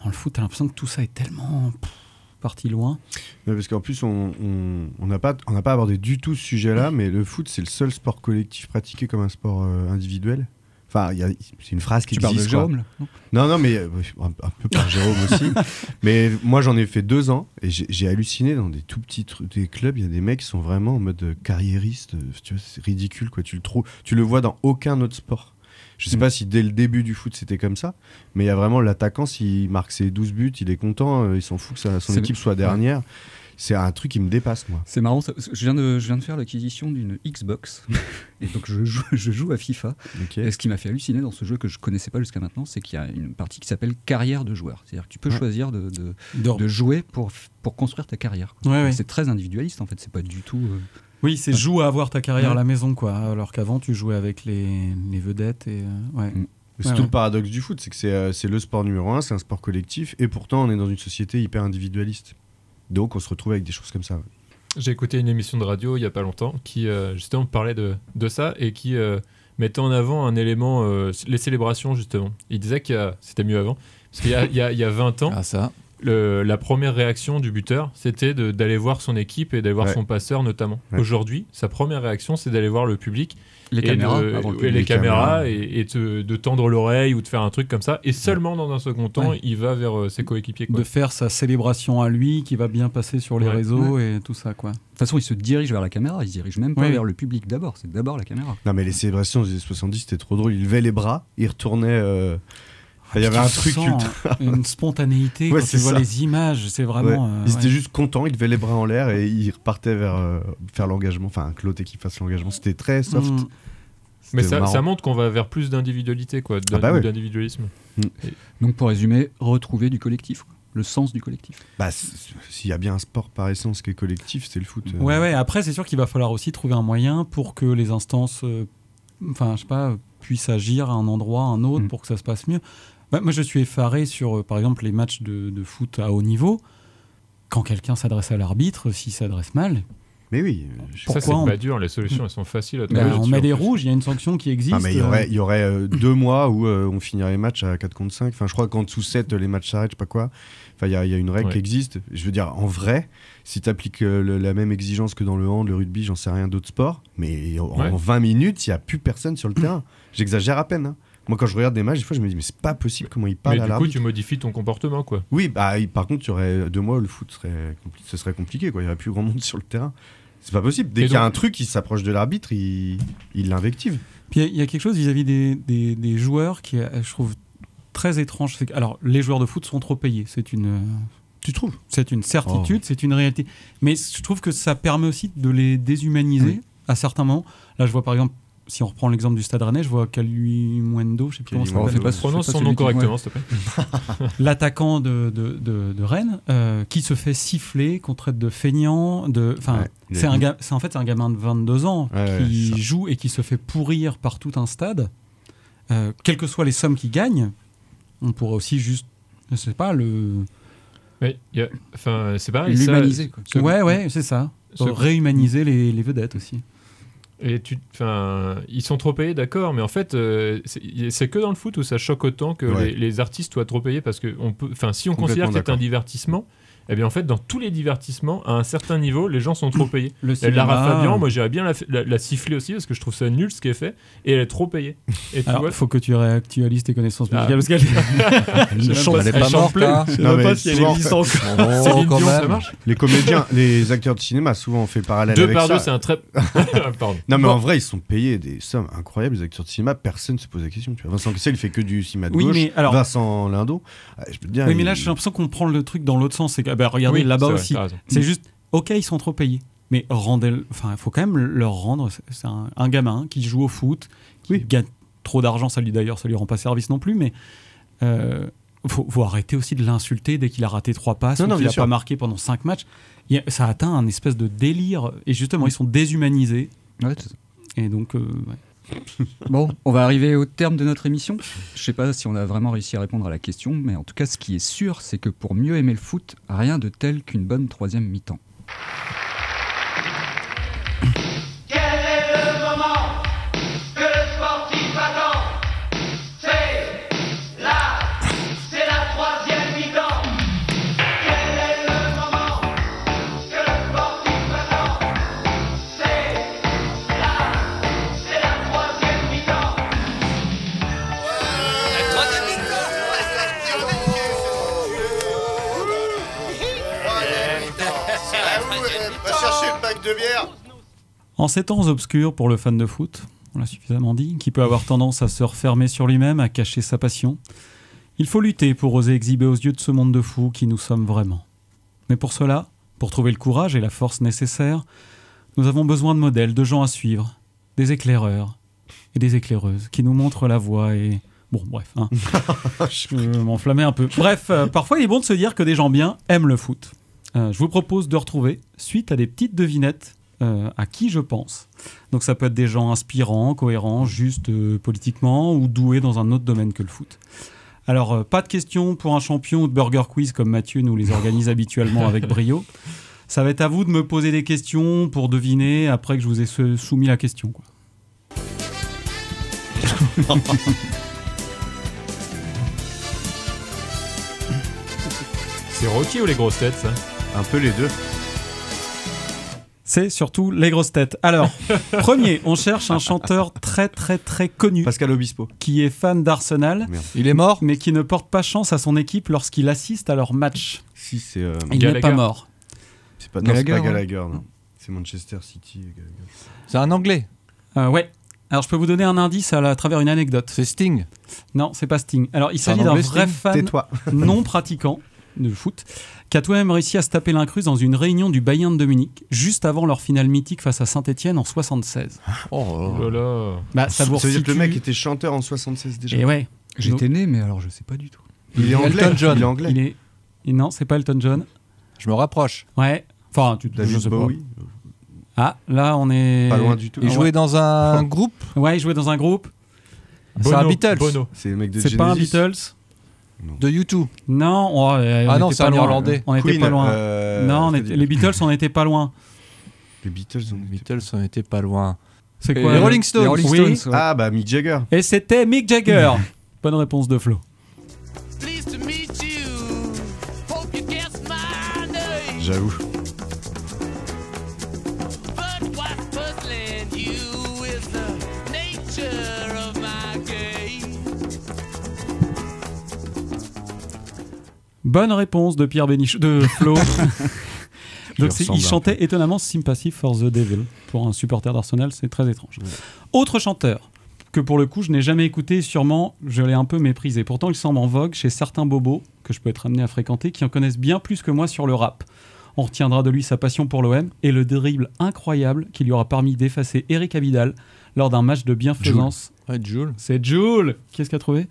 Dans le foot, t'as l'impression que tout ça est tellement pff, parti loin. Ouais, parce qu'en plus, on n'a pas, on pas abordé du tout ce sujet-là, mais le foot, c'est le seul sport collectif pratiqué comme un sport euh, individuel. Enfin, c'est une phrase qui Tu parles de existe. quoi. Jérôme, là, non? Non, non, mais euh, un, un peu par Jérôme aussi. Mais moi, j'en ai fait deux ans et j'ai halluciné dans des tout petits des clubs. Il y a des mecs qui sont vraiment en mode euh, carriériste. Tu vois, c'est ridicule, quoi. Tu le trouves, tu le vois dans aucun autre sport. Je sais Mm. pas si dès le début du foot c'était comme ça, mais il y a vraiment l'attaquant, s'il marque ses 12 buts, il est content, euh, il s'en fout que son équipe soit ouais. dernière. C'est un truc qui me dépasse, moi. C'est marrant, ça- je viens de, je viens de faire l'acquisition d'une Xbox. et donc je joue, je joue à FIFA. Ok. Et ce qui m'a fait halluciner dans ce jeu que je connaissais pas jusqu'à maintenant, c'est qu'il y a une partie qui s'appelle carrière de joueur. C'est-à-dire que tu peux Ouais. choisir de, de, De- de jouer pour, pour construire ta carrière. ouais. C'est très individualiste en fait, c'est pas du tout. euh, Oui, c'est joue à avoir ta carrière Ouais. à la maison, quoi. Alors qu'avant, tu jouais avec les, les vedettes et euh, ouais. Mm. C'est Ouais, tout ouais. le paradoxe du foot, c'est que c'est euh, c'est le sport numéro un, c'est un sport collectif, et pourtant on est dans une société hyper individualiste. Donc on se retrouve avec des choses comme ça. ouais. J'ai écouté une émission de radio il y a pas longtemps qui euh, justement parlait de, de ça et qui euh, mettait en avant un élément, euh, les célébrations justement. Il disait qu'il y a, c'était mieux avant, parce qu'il y a, il y a- il y a 20 ans, Ah, ça. Le- la première réaction du buteur, c'était d'aller voir son équipe et d'aller voir Ouais. son passeur notamment. Ouais. Aujourd'hui, sa première réaction, c'est d'aller voir le public. Les et caméras de- avant le et public. les Les caméras caméras. et, et te- de tendre l'oreille ou de faire un truc comme ça. Et seulement dans un second temps, Ouais. il va vers euh, ses coéquipiers. quoi. De faire sa célébration à lui, qui va bien passer sur les Ouais. réseaux et tout ça, quoi. De toute façon, il se dirige vers la caméra, il se dirige même pas vers le public d'abord, c'est d'abord la caméra. Non mais les célébrations des années 70 c'était trop drôle, il levait les bras, il retournait... euh, il y avait un truc ultra- une spontanéité Ouais, quand tu vois ça. les images, c'est vraiment. Ouais. euh, il était ouais. juste content, il levait les bras en l'air et il repartait vers euh, faire l'engagement, enfin que l'autre équipe fasse l'engagement. C'était très soft. Mm. Mais ça, montre qu'on va vers plus d'individualité, quoi, Ah bah ouais. d'individualisme. Et- Donc pour résumer, retrouver du collectif, quoi. le sens du collectif. Bah, s'il y a bien un sport par essence qui est collectif, c'est le foot. euh. Ouais, ouais. Après, c'est sûr qu'il va falloir aussi trouver un moyen pour que les instances, euh, enfin, je sais pas, puissent agir à un endroit, à un autre, Mm. pour que ça se passe mieux. Bah, moi, je suis effaré sur, euh, par exemple, les matchs de, de foot à haut niveau. Quand quelqu'un s'adresse à l'arbitre, s'il s'adresse mal. Mais oui. Ça, c'est pas dur, les solutions, elles sont faciles à trouver Bah, on là-dessus, met des rouges, il y a une sanction qui existe. Ah, mais il y aurait, euh, il y aurait euh, deux mois où euh, on finirait les matchs à 4 contre 5. Enfin, je crois qu'en dessous 7, les matchs s'arrêtent, je sais pas quoi. Enfin, il y, a- il y a une règle Ouais. qui existe. Je veux dire, en vrai, si tu appliques la même exigence que dans le hand, le rugby, j'en sais rien d'autres sports, mais en, Ouais. en 20 minutes, il n'y a plus personne sur le terrain. J'exagère à peine. hein. Moi, quand je regarde des matchs, des fois, je me dis, mais c'est pas possible comment ils parlent Mais à du coup, l'arbitre. tu modifies ton comportement, quoi. Oui, bah, par contre, il y aurait deux mois, le foot serait, compli- ce serait compliqué. Quoi. Il n'y aurait plus grand monde sur le terrain. C'est pas possible. Dès qu'il y a un truc qui s'approche de l'arbitre, il il l'invective. Puis il y a- il y, a quelque chose vis-à-vis des, des- des joueurs qui, est, je trouve, très étrange. Que- alors, les joueurs de foot sont trop payés. C'est une. euh, Tu trouves? C'est une certitude, Oh. c'est une réalité. Mais je trouve que ça permet aussi de les déshumaniser Oui. à certains moments. Là, je vois par exemple, si on reprend l'exemple du Stade Rennais, je vois Kalui Mwendo, je sais plus comment ça s'appelle. Prononce son nom correctement, ouais. s'il te plaît. L'attaquant de, de, de- de Rennes, euh, qui se fait siffler, qu'on traite de feignant, de. Enfin, Ouais, c'est un ga- c'est en fait c'est un gamin de 22 ans Ouais, qui joue et qui se fait pourrir par tout un stade. Euh, quelles que soient les sommes qu'il gagne, on pourrait aussi juste, je sais pas, le. A- enfin, c'est pareil. ça- L'humaniser, quoi. ouais, ouais, c'est ça. Réhumaniser les, les vedettes aussi. Et tu, ils sont trop payés, d'accord, mais en fait, euh, c'est que dans le foot où ça choque autant que Ouais. les, les artistes soient trop payés parce que on peut, si on considère que c'est un divertissement, eh bien en fait, dans tous les divertissements, à un certain niveau, les gens sont trop payés. Le Et Lara Fabian, moi j'irais bien la, la- la siffler aussi parce que je trouve ça nul ce qu'elle fait et elle est trop payée. Et tu Alors, vois, il faut que tu réactualises tes connaissances Ah. musicales parce qu'elle Je sais chante- Elle est pas chante morte. Je sais même mais pas si elle souvent- existe encore. Céline quand Dion, même. ça marche Les comédiens, les acteurs de cinéma, souvent on fait parallèle Deux avec par ça. deux, c'est un très. Pardon. Non, mais Bon. en vrai, ils sont payés des sommes incroyables, les acteurs de cinéma. Personne ne se pose la question. Tu vois. Vincent Cassel, il fait que du cinéma de Oui, gauche. mais alors- Vincent Lindo, ah, je peux te dire. Oui, mais là, j'ai l'impression qu'on prend le truc dans l'autre sens. C'est bah, regardez, Oui, là-bas aussi. C'est juste, ok, ils sont trop payés. Mais rendez enfin, il faut quand même leur rendre. c'est- un, un gamin qui joue au foot, qui Oui. gagne trop d'argent. Ça lui, d'ailleurs, ça lui rend pas service non plus. Mais euh, faut, faut arrêter aussi de l'insulter dès qu'il a raté trois passes Non, ou qu'il bien a sûr. pas marqué pendant cinq matchs. A- ça atteint un espèce de délire. Et justement, ils sont déshumanisés. Ouais. Et donc, euh, ouais. Bon, on va arriver au terme de notre émission. Je sais pas si on a vraiment réussi à répondre à la question, mais en tout cas, ce qui est sûr, c'est que pour mieux aimer le foot, rien de tel qu'une bonne troisième mi-temps. En ces temps obscurs pour le fan de foot, on l'a suffisamment dit, qui peut avoir tendance à se refermer sur lui-même, à cacher sa passion, il faut lutter pour oser exhiber aux yeux de ce monde de fous qui nous sommes vraiment. Mais pour cela, pour trouver le courage et la force nécessaires, nous avons besoin de modèles, de gens à suivre, des éclaireurs et des éclaireuses qui nous montrent la voie et... Bon, bref, hein. je vais m'enflammer un peu. Bref, euh, parfois il est bon de se dire que des gens bien aiment le foot. Euh, je vous propose de retrouver, suite à des petites devinettes, euh, à qui je pense. Donc ça peut être des gens inspirants, cohérents, justes euh, politiquement ou doués dans un autre domaine que le foot. Alors, euh, pas de questions pour un champion de Burger Quiz comme Mathieu nous les organise habituellement avec brio. Ça va être à vous de me poser des questions pour deviner après que je vous ai soumis la question. quoi. C'est Rocky ou les grosses têtes, ça? Un peu les deux. C'est surtout les grosses têtes. Alors, premier, on cherche un chanteur très très très connu. Pascal Obispo. Qui est fan d'Arsenal. Il est mort Mais qui ne porte pas chance à son équipe lorsqu'il assiste à leur match. Si, c'est. euh, Il n'est pas mort. C'est pas, non, c'est Gallagher, pas hein. Gallagher, non. C'est Manchester City. Gallagher. C'est un anglais. Euh, ouais. Alors, je peux vous donner un indice à, la- à travers une anecdote. C'est Sting Non, c'est pas Sting. Alors, il s'agit d'un vrai Sting fan Tais-toi. non pratiquant de foot qui a tout de même réussi à se taper l'incruse dans une réunion du Bayern de Munich juste avant leur finale mythique face à Saint-Etienne en 76. Oh, là là. Bah, ça vous Ça veut dire que le mec était chanteur en 76 déjà. Et ouais. J'étais né, mais alors je sais pas du tout. Il est anglais. Elton John. Il est anglais. Il est... non, c'est pas Elton John. Je me rapproche. Ouais. Enfin, tu je sais pas. Ah, là, on est. Pas loin du tout. Il Ah jouait ouais. dans un groupe Ouais, il jouait dans un groupe. C'est un Beatles. C'est le mec de C'est pas un. Beatles. De U2. Non, oh, euh, on Ah non, était c'est pas un loin. Irlandais. On pas loin. euh, non, on c'est était- les Beatles, on était pas loin. Les Beatles. ont- Les Beatles, on était pas loin. C'est quoi les le- Rolling Stones. Les Rolling Stones, ouais. Ah bah Mick Jagger. Et c'était Mick Jagger. Bonne réponse de Flo. J'avoue. Bonne réponse de Pierre Bénichou, de Flo. Donc il chantait étonnamment Sympathy for the Devil. Pour un supporter d'Arsenal, c'est très étrange. Autre chanteur que pour le coup je n'ai jamais écouté, sûrement je l'ai un peu méprisé. Pourtant il semble en vogue chez certains bobos que je peux être amené à fréquenter qui en connaissent bien plus que moi sur le rap. On retiendra de lui sa passion pour l'OM et le dribble incroyable qui lui aura permis d'effacer Eric Abidal lors d'un match de bienfaisance. Ouais, Jules. C'est Jules Qu'est-ce qu'il a trouvé?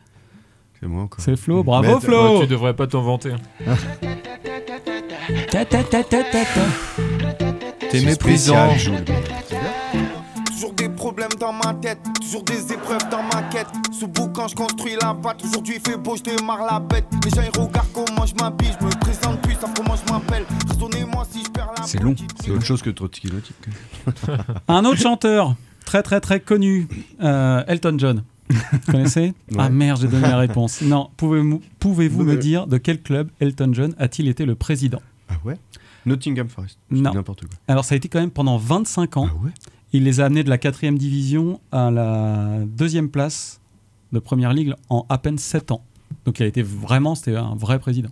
C'est moi encore. C'est Flo, bravo Mais- Flo Ouais, tu devrais pas t'en vanter. Ta, ta, ta. T'es méprisant. Toujours des problèmes dans ma tête, toujours des épreuves dans ma quête. Sous bout quand je construis la patte, aujourd'hui il fait beau, je démarre la bête. Les gens ils regardent comment je m'habille, je me présente plus, savent comment je m'appelle. Raisonnez-moi si je perds la C'est long. C'est autre chose que Trotsky Nautique. Un autre chanteur très très très connu, euh, Elton John. Vous connaissez Ah merde, j'ai donné la réponse. Non, pouvez-vous me dire de quel club Elton John a-t-il été le président? Ah ouais? Nottingham Forest. Non. N'importe quoi. Alors ça a été quand même pendant 25 ans. Ah ouais? Il les a amenés de la quatrième division à la deuxième place de Première Ligue en à peine 7 ans. Donc il a été vraiment, c'était un vrai président.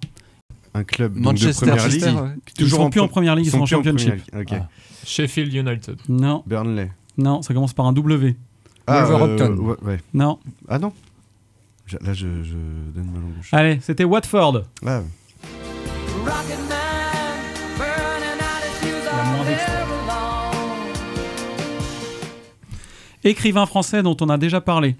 Un club Manchester de première Manchester, ligue. ouais. Ils sont plus en première ligue, ils sont en plus en championship. ligue. Ok. Ah. Sheffield United. Non, Burnley. non, ça commence par un W. Ah, Wolverhampton. euh, ouais, ouais. Non. Ah non Je- Là, je, je donne ma langue. Allez, c'était Watford. Ah. Écrivain français dont on a déjà parlé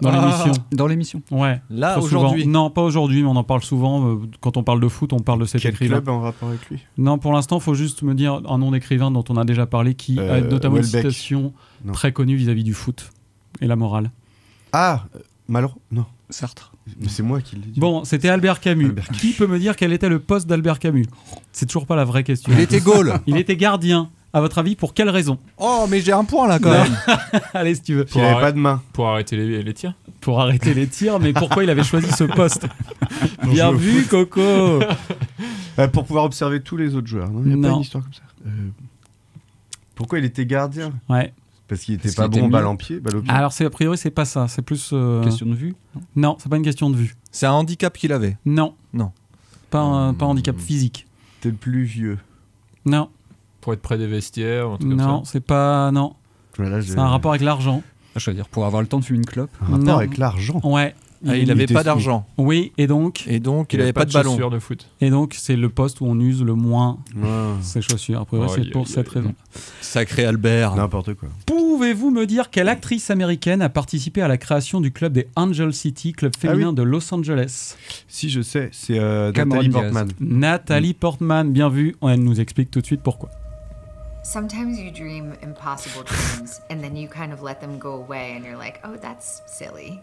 dans Ah. l'émission. Dans l'émission. Ouais. Là, aujourd'hui. Non, pas aujourd'hui, mais on en parle souvent. euh, Quand on parle de foot, on parle de cet quel écrivain. club en rapport avec lui? Non, pour l'instant, il faut juste me dire un nom d'écrivain dont on a déjà parlé qui a Euh, notamment une citation Non. très connue vis-à-vis du foot et la morale. Ah Malraux Non. Sartre. Mais c'est moi qui l'ai dit. Bon, c'était Albert Camus. Albert Camus. Qui peut me dire quel était le poste d'Albert Camus? C'est toujours pas la vraie question. Il était goal. Il était gardien. À votre avis, pour quelle raison? Oh, mais j'ai un point là quand Non. même. Allez, si tu veux. Il avait pas de main. Pour arrêter les, les tirs. Pour arrêter les tirs, mais pourquoi il avait choisi ce poste? Non, Bien vu, Coco Euh, pour pouvoir observer tous les autres joueurs. Non, il n'y a pas une histoire comme ça. Euh, pourquoi il était gardien? Ouais. Parce qu'il était Parce pas qu'il bon balle en pied, balle au pied. Alors, c'est a priori, c'est pas ça. C'est plus. euh, Question de vue Non, c'est pas une question de vue. C'est un handicap qu'il avait? Non. Non. Pas un, pas un handicap physique. T'es plus vieux. Non. Pour être près des vestiaires, un truc Non, c'est pas. Non. Voilà, C'est un rapport avec l'argent. Ah, je veux dire, pour avoir le temps de fumer une clope. Un rapport Non. avec l'argent. Ouais. Ah, il avait était pas d'argent. Oui, et donc. Et donc, il, Il avait avait pas de ballon. chaussures de foot. Et donc, c'est le poste où on use le moins Ah, ses chaussures. A priori, Aïe, c'est pour cette raison. Sacré Albert. N'importe quoi. Pouvez-vous me dire quelle actrice américaine a participé à la création du club des Angel City, club Ah féminin oui. de Los Angeles? Si je sais, c'est euh, Nathalie Diaz. Portman. Nathalie Portman, bien vu. Elle nous explique tout de suite pourquoi. Sometimes you dream impossible dreams and then you kind of let them go away and you're like, oh, that's silly.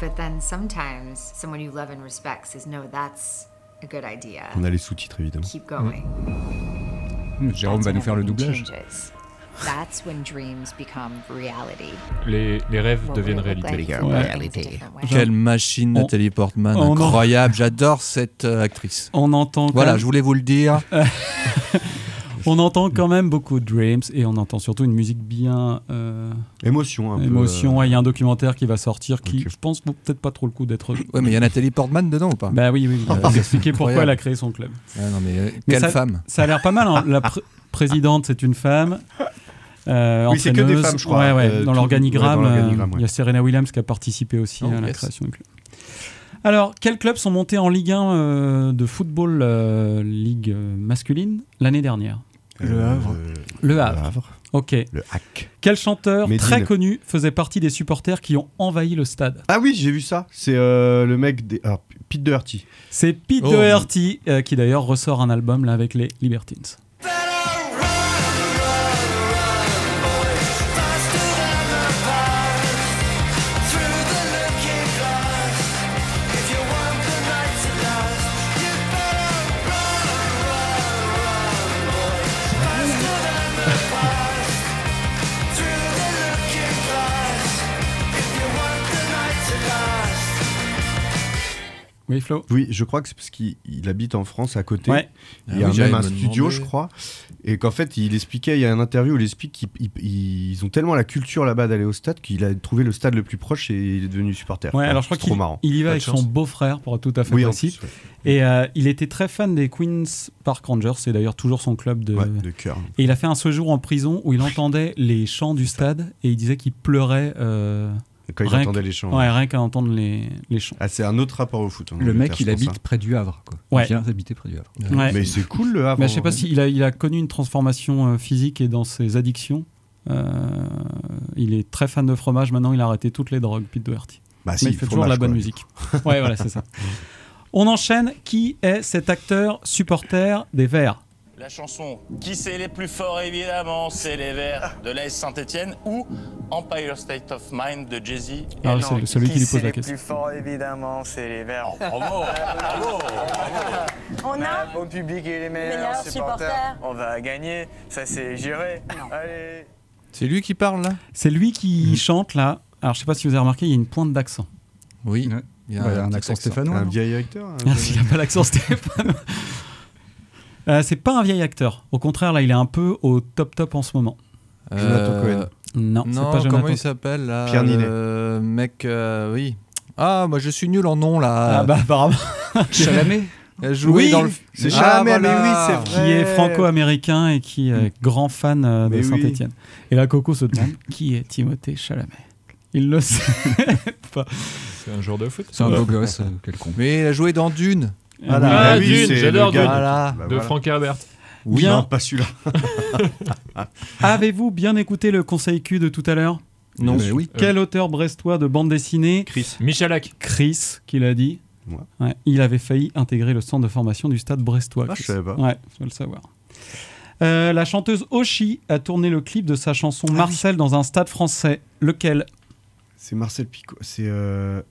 But then sometimes someone you love and respect says, no, that's a good idea. On a les sous-titres évidemment. Keep going. Hum, Jérôme va nous faire le doublage. changes. That's when dreams become reality. Les, les rêves What deviennent réalité. Ouais. Quelle machine, On- Nathalie Portman. on en- Incroyable. J'adore cette euh, actrice. On entend Voilà, même- je voulais vous le dire. On entend quand même beaucoup de Dreams et on entend surtout une musique bien euh, Émotion un peu. émotion. euh, Ouais, Il y a un documentaire qui va sortir qui, je pense, vaut peut-être pas trop le coup d'être. Ouais, mais il y a Nathalie Portman dedans ou pas? Bah oui, oui. oui. Expliquer pourquoi Incroyable. elle a créé son club. Ah non, mais euh, Mais quelle ça- femme Ça a l'air pas mal. hein. La pr- présidente, c'est une femme. Euh, Oui, c'est que des entraîneuse. femmes, je crois, Ouais, ouais, euh, dans l'organigramme, ouais, euh, il y a Serena Williams qui a participé aussi Oh, à la yes. création du club. Alors, quels clubs sont montés en Ligue 1 euh, de football euh, Ligue masculine l'année dernière? Le Havre. Le Havre. Le Havre. Ok. Le hack. Quel chanteur Médine. très connu faisait partie des supporters qui ont envahi le stade? Ah oui, j'ai vu ça. C'est euh, le mec des. Ah, Pete Doherty. C'est Pete Oh. Doherty euh, qui d'ailleurs ressort un album là avec les Libertines. Oui, Flo Oui, je crois que c'est parce qu'il il habite en France à côté. Ouais. Il y a Ah oui, même un studio, demander. je crois. Et qu'en fait, il expliquait, il y a une interview où il explique qu'ils ils- ils ont tellement la culture là-bas d'aller au stade qu'il a trouvé le stade le plus proche et il est devenu supporter. Ouais, alors je crois C'est trop qu'il marrant. il y va avec chance. son beau-frère, pour être tout à fait Oui, précis. plus, ouais. Et euh, il était très fan des Queens Park Rangers, c'est d'ailleurs toujours son club de, Ouais, de cœur. Et il a fait un séjour en prison où il entendait les chants du stade et il disait qu'il pleurait. euh, Quand il rien entendait les chants. Ouais, rien qu'à entendre les, les chants. Ah, c'est un autre rapport au foot. en Le mec, il habite hein. près du Havre. Quoi. Ouais. Il vient d'habiter près du Havre. Ouais. Mais c'est cool le Havre. Mais je sais pas vrai. s'il a, il a connu une transformation euh, physique et dans ses addictions. Euh, il est très fan de fromage. Maintenant, il a arrêté toutes les drogues, Pete Doherty. Bah si, Mais il fait toujours de la bonne quoi, musique. ouais, voilà, c'est ça. On enchaîne. Qui est cet acteur supporter des Verts? La chanson Qui c'est les plus forts évidemment, c'est les Verts de l'AS Saint-Etienne ou Empire State of Mind de Jay-Z. Ah, Et c'est celui qui lui pose c'est la les question. plus forts évidemment, c'est les Verts. bravo, On a un bon public et les meilleurs, meilleurs supporters. supporters. On va gagner, ça c'est géré. Allez. C'est lui qui parle là? C'est lui qui chante là. Alors, je sais pas si vous avez remarqué, il y a une pointe d'accent. Oui. Il y a un, accent stéphanois. Un vieil acteur. un Ah, S'il n'a pas l'accent Stéphane. Euh, c'est pas un vieil acteur. Au contraire, là, il est un peu au top top en ce moment. Jonathan Euh, Cohen. Non, pas Jonathan. comment il s'appelle là Pierre Ninet. Le mec, euh, oui. Ah, moi je suis nul en nom là. Ah bah apparemment. Chalamet joué Oui, dans le. c'est Ah, Chalamet, mais voilà. oui, c'est qui est franco-américain et qui est grand fan euh, de Mais oui. Saint-Etienne. Et là, Coco se demande qui est Timothée Chalamet. Il le sait pas. C'est un joueur de foot. C'est un beau gosse, euh, quel con. Mais il a joué dans Dune. Voilà. Ah, Bah oui, Dune, j'adore Dune. Voilà. Bah de voilà. Frank Herbert. Oui, Bien. non, pas celui-là. Avez-vous bien écouté le conseil Q de tout à l'heure? Non. Mais oui. Quel auteur brestois de bande dessinée? Chris. Michalak. Chris, qui l'a dit. Ouais, il avait failli intégrer le centre de formation du stade brestois. Ah, je savais pas. Ouais, faut le savoir. Euh, la chanteuse Oshi a tourné le clip de sa chanson Ah Marcel dans un stade français. Lequel? C'est Marcel Picot. C'est. euh, ah,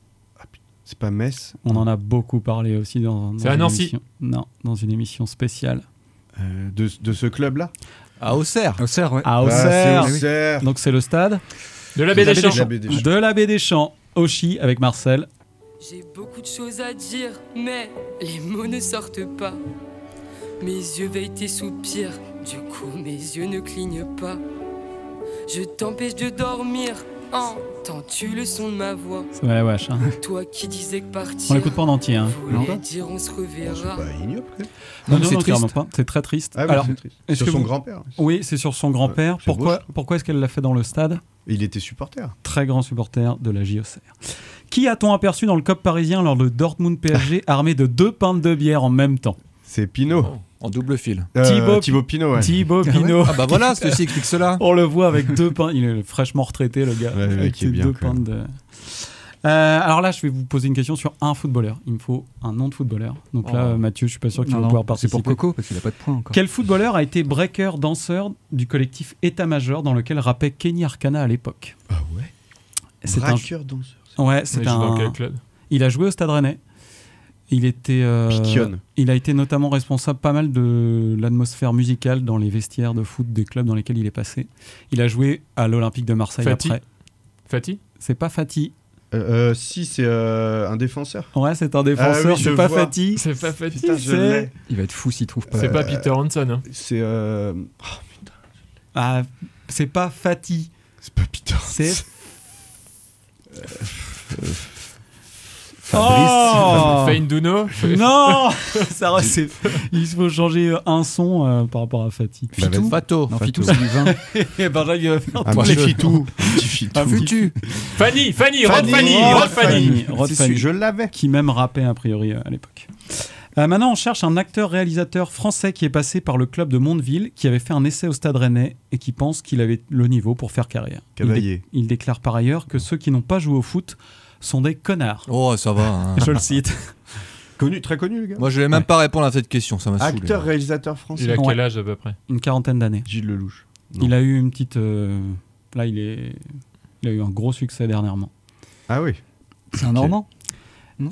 C'est pas Metz. On en a beaucoup parlé aussi dans, dans une Nancy. émission. Non, dans une émission spéciale. Euh, de, de ce club-là À Auxerre. Auxerre, ouais. À Ah, Auxerre. Donc c'est le stade De la baie des Champs. La baie des Champs. de la baie des Champs. Oshi avec Marcel. J'ai beaucoup de choses à dire, mais les mots ne sortent pas. Mes yeux veillent tes soupirs, du coup mes yeux ne clignent pas. Je t'empêche de dormir, entends-tu le son de ma voix Ouais, wesh. hein. Toi qui disais que partir, On l'écoute pas en entier. Hein. voulait dire on se reverra. Bah, ignoble, quand même. Non, Non, non, c'est non, triste. pas. C'est très triste. Ah Alors, c'est triste. Sur que son vous- grand-père. Oui, c'est sur son grand-père. Ouais, c'est beau, pourquoi pourquoi est-ce qu'elle l'a fait dans le stade Il était supporter. Très grand supporter de la JOCR. Qui a-t-on aperçu dans le COP parisien lors de Dortmund PSG armé de deux pintes de bière en même temps? C'est Pinot. En double fil. Euh, Thibaut- Thibaut Pinot, ouais. Thibaut Ah Pinot. Ah bah voilà, ceci explique cela. On le voit avec deux pintes. Il est fraîchement retraité, le gars. Ouais, avec ses deux pintes de- Euh, alors là, je vais vous poser une question sur un footballeur. Il me faut un nom de footballeur. Donc là, Oh. Mathieu, je suis pas sûr que tu Non, vas non, pouvoir c'est participer. pour Coco, parce qu'il a pas de points encore. Quel footballeur a été breaker danseur du collectif État-Major dans lequel rappait Kenny Arcana à l'époque? Ah ouais? C'est un Braqueur danseur. Ouais, c'est dans un. quel club? Il a joué au Stade Rennais. Il était. euh. Il a été notamment responsable pas mal de l'atmosphère musicale dans les vestiaires de foot des clubs dans lesquels il est passé. Il a joué à l'Olympique de Marseille Fati après. Fatih C'est pas Fati. Euh, euh, si, c'est euh, un défenseur. Ouais, c'est un défenseur. Ah oui, c'est pas vois. Fati. C'est pas. Putain, je l'ai. Il va être fou s'il trouve pas. C'est pas Peter Hanson. Hein. C'est. euh, oh, Ah, c'est pas Fati. c'est pas Peter. C'est. Oh Oh Fane Duno Non Ça Il faut changer un son euh, par rapport à Fatih. Fitou Fato. Non, Fato. Fitou, c'est du vin. Et ben là, il va faire Un petit fitou. Un fitou. Un futu. Fanny, Fanny, Rod Fanny, Rod Fanny. Rod Fanny. je l'avais. Qui même rappait a priori euh, à l'époque. Euh, maintenant, on cherche un acteur-réalisateur français qui est passé par le club de Mondeville, qui avait fait un essai au Stade Rennais et qui pense qu'il avait le niveau pour faire carrière. Il, dé- il déclare par ailleurs que ceux qui n'ont pas joué au foot sont des connards. Oh, ça va. hein. Je le cite. Connu, très connu, le gars. Moi, je vais même pas répondre à cette question, ça m'a saoulé. Acteur, réalisateur français. Il a quel âge à peu près? Une quarantaine d'années. Gilles Lelouch. Non. Il a eu une petite. euh, Là, il est. Il a eu un gros succès dernièrement. Ah oui. C'est un Normand?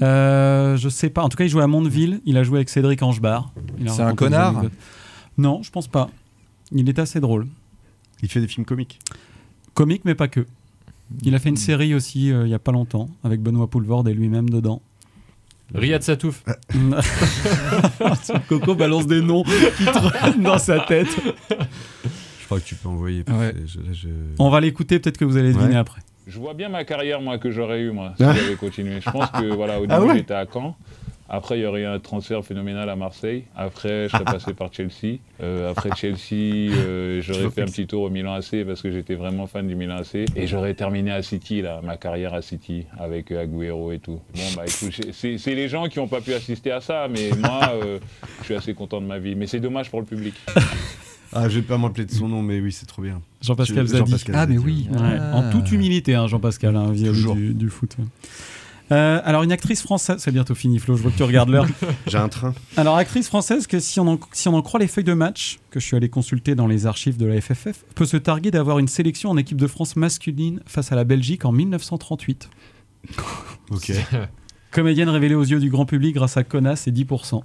Euh, je sais pas. En tout cas, il jouait à Mondeville. Il a joué avec Cédric Angebar. Il a C'est un connard. Non, je pense pas. Il est assez drôle. Il fait des films comiques. Comique, mais pas que. Il a fait une série aussi euh, il y a pas longtemps avec Benoît Poulvord et lui-même dedans. Riyad Satouf. Coco balance des noms qui traînent dans sa tête. Je crois que tu peux envoyer. Ouais. Je- là, je- On va l'écouter, peut-être que vous allez deviner Ouais. après. Je vois bien ma carrière, moi, que j'aurais eu, moi, si Ah. j'avais continué. Je pense que, voilà, au Ah début, ouais j'étais à Caen. Après, il y aurait eu un transfert phénoménal à Marseille. Après, je serais passé par Chelsea. Euh, après Chelsea, euh, j'aurais fait un petit tour au Milan AC parce que j'étais vraiment fan du Milan AC. Et j'aurais terminé à City, là, ma carrière à City, avec euh, Agüero et tout. Bon, bah écoute, c'est les gens qui n'ont pas pu assister à ça, mais moi, euh, je suis assez content de ma vie. Mais c'est dommage pour le public. Ah, je vais pas m'appeler de son nom, mais oui, c'est trop bien. Jean-Pascal. Jean-Pascal Zadi, ouais. Ouais, En toute humilité, hein, Jean-Pascal, hein, Toujours. du, du foot. Euh, alors, une actrice française, c'est bientôt fini, Flo, je vois que tu regardes l'heure. J'ai un train. Alors, actrice française, que si on, en, si on en croit les feuilles de match, que je suis allé consulter dans les archives de la FFF, peut se targuer d'avoir une sélection en équipe de France masculine face à la Belgique en 1938. Ok. Comédienne révélée aux yeux du grand public grâce à Connasse et 10%.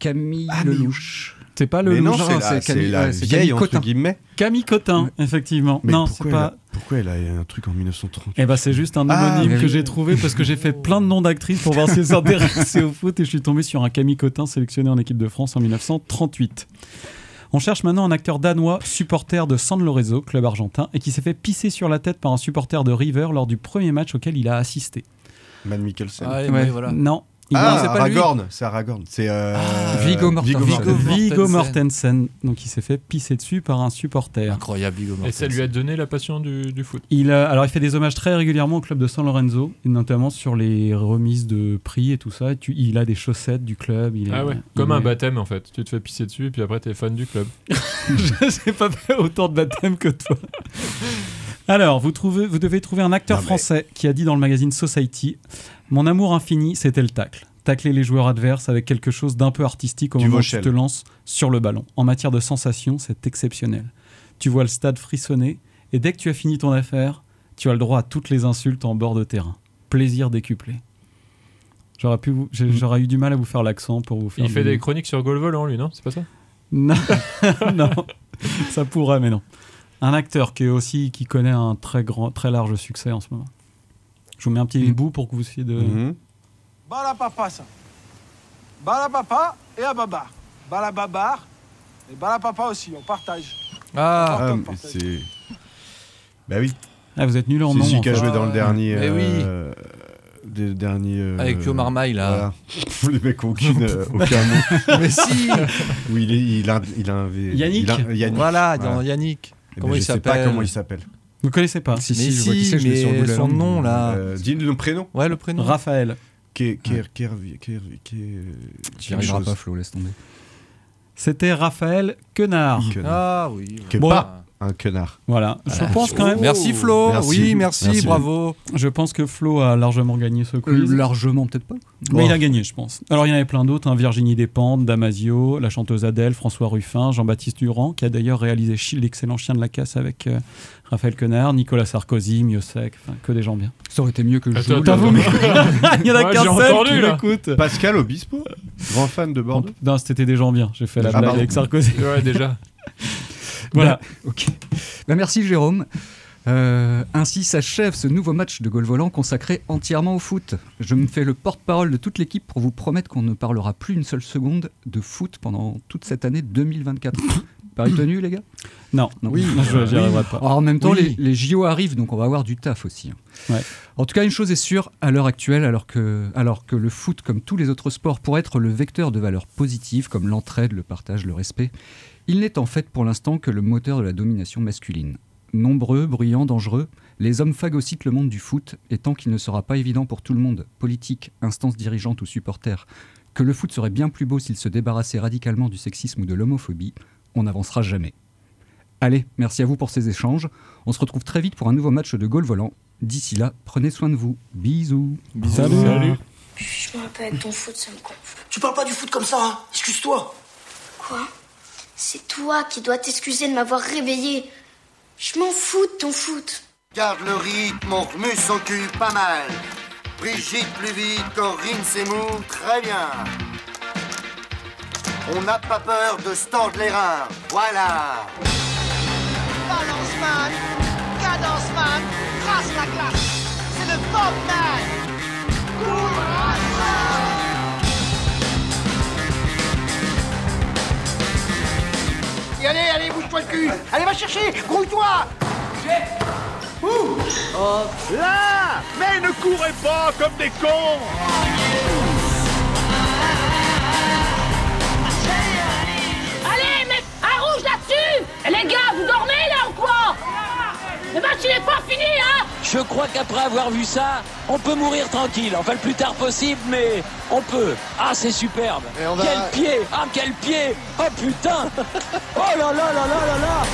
Camille Lelouch. C'est pas le Mais non, c'est Camille- la ouais, vieille, Camille entre guillemets. Camille Cotin, effectivement. Mais non, pourquoi, elle pas. a, pourquoi elle a un truc en 1930 Eh ben c'est juste un Ah, homonyme que oui. j'ai trouvé parce que j'ai fait plein de noms d'actrices pour voir si elles s'intéressaient au foot et je suis tombé sur un Camille Cotin sélectionné en équipe de France en 1938. On cherche maintenant un acteur danois, supporter de San Lorenzo, club argentin, et qui s'est fait pisser sur la tête par un supporter de River lors du premier match auquel il a assisté. Matt Mikkelsen. Ah, Ouais. voilà. Non. Il Ah, a- c'est. Aragorn. C'est Aragorn. C'est euh, Viggo Mortensen. Mortensen. Viggo Mortensen, donc il s'est fait pisser dessus par un supporter. Incroyable, Viggo Et ça lui a donné la passion du, du foot. Il, a- alors il fait des hommages très régulièrement au club de San Lorenzo, et notamment sur les remises de prix et tout ça. Et tu- il a des chaussettes du club. Il est- Ah ouais, il comme un est- baptême en fait. Tu te fais pisser dessus et puis après t'es fan du club. Je n'ai pas fait autant de baptême que toi. Alors, vous, trouvez, vous devez trouver un acteur Non, mais- français qui a dit dans le magazine Society Mon amour infini, c'était le tacle. Tacler les joueurs adverses avec quelque chose d'un peu artistique au Du moment où tu te lances sur le ballon. En matière de sensations, c'est exceptionnel. Tu vois le stade frissonner et dès que tu as fini ton affaire, tu as le droit à toutes les insultes en bord de terrain. Plaisir décuplé. J'aurais, pu vous- j'ai- j'aurais eu du mal à vous faire l'accent pour vous faire. Il fait des chroniques sur Goal Volant lui, non? C'est pas ça? Non, non, ça pourrait, mais non. Un acteur qui est aussi qui connaît un très grand, très large succès en ce moment. Je vous mets un petit bout pour que vous essayiez de. Mhm. Bala papa ça. Bala papa et Ababar. Bala babar et Bala papa aussi, on partage. Ah, Ah, mais c'est. Bah oui. Ah, vous êtes nul en C'est nom. celui en qui a joué dans le dernier. Mais oui. euh, des derniers. euh, Avec Pio Marmaille, là. voilà. Les mecs ont aucune, euh, aucun mot. Mais si Oui, il, est- il a, il a un V. Yannick. il a- Yannick. Voilà, dans Yannick. Eh ben, Comment je il sais pas comment il s'appelle. Vous connaissez pas Si, Mais si, je vois qui c'est, je l'ai sur son nom là. Euh, Dis le prénom. Ouais, le prénom. Raphaël. Tu n'y arriveras chose. pas, Flo, laisse tomber. C'était Raphaël Quenard. Quenard. Ah oui. Bon. pas un connard. Voilà. Je Ah, pense quand même. Merci Flo. Merci. Oui, merci, Merci. bravo. Je pense que Flo a largement gagné ce quiz. Euh, largement, peut-être pas. Mais Oh. il a gagné, je pense. Alors, il y en avait plein d'autres hein. Virginie Despentes, Damasio, la chanteuse Adèle, François Ruffin, Jean-Baptiste Durand, qui a d'ailleurs réalisé l'excellent Chien de la Casse avec euh, Raphaël Quenard, Nicolas Sarkozy, Miosek, enfin, que des gens bien. Ça aurait été mieux que je T'avoue, mais- il y en a qu'un seul qui là. m'écoute. Pascal Obispo, grand fan de Bordeaux? Non, c'était des gens bien. J'ai fait la Ah, blague avec Sarkozy. Ouais, déjà. Voilà. Ok. Bah, merci Jérôme. Euh, ainsi s'achève ce nouveau match de Gaulle Volant consacré entièrement au foot. Je me fais le porte-parole de toute l'équipe pour vous promettre qu'on ne parlera plus une seule seconde de foot pendant toute cette année 2024. Paris tenu, les gars? Non, oui, je- arriverai pas. Alors, en même temps, Oui. les, les JO arrivent, donc on va avoir du taf aussi. hein. En tout cas, une chose est sûre, à l'heure actuelle, alors que, alors que le foot, comme tous les autres sports, pourrait être le vecteur de valeurs positives comme l'entraide, le partage, le respect, il n'est en fait pour l'instant que le moteur de la domination masculine. Nombreux, bruyants, dangereux, les hommes phagocytent le monde du foot, et tant qu'il ne sera pas évident pour tout le monde, politique, instance dirigeante ou supporters, que le foot serait bien plus beau s'il se débarrassait radicalement du sexisme ou de l'homophobie, on n'avancera jamais. Allez, merci à vous pour ces échanges. On se retrouve très vite pour un nouveau match de goal volant. D'ici là, prenez soin de vous. Bisous. Salut. Salut. Je me rappelle, ton foot, ça me gonfle. Tu parles pas du foot comme ça, hein Excuse-toi. Quoi? C'est toi qui dois t'excuser de m'avoir réveillé. Je m'en fous de ton foot. Garde le rythme, on remue son cul pas mal. Brigitte plus vite, Corinne c'est mou, très bien. On n'a pas peur de se tordre les reins, voilà. Balance man, cadence man, trace la glace. C'est le man. Et allez, allez, bouge-toi le cul. Allez, va chercher. Grouille-toi. Où Oh. Là. Mais ne courez pas comme des cons. Allez, mets un rouge là-dessus. Les gars, vous dormez là ou quoi? Le match il est pas fini, hein Je crois qu'après avoir vu ça, on peut mourir tranquille. Enfin, le plus tard possible, mais on peut. Ah, c'est superbe. on va- Quel pied Ah, quel pied Oh putain Oh là là là là là là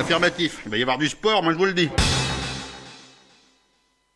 Affirmatif, il va y avoir du sport, moi je vous le dis.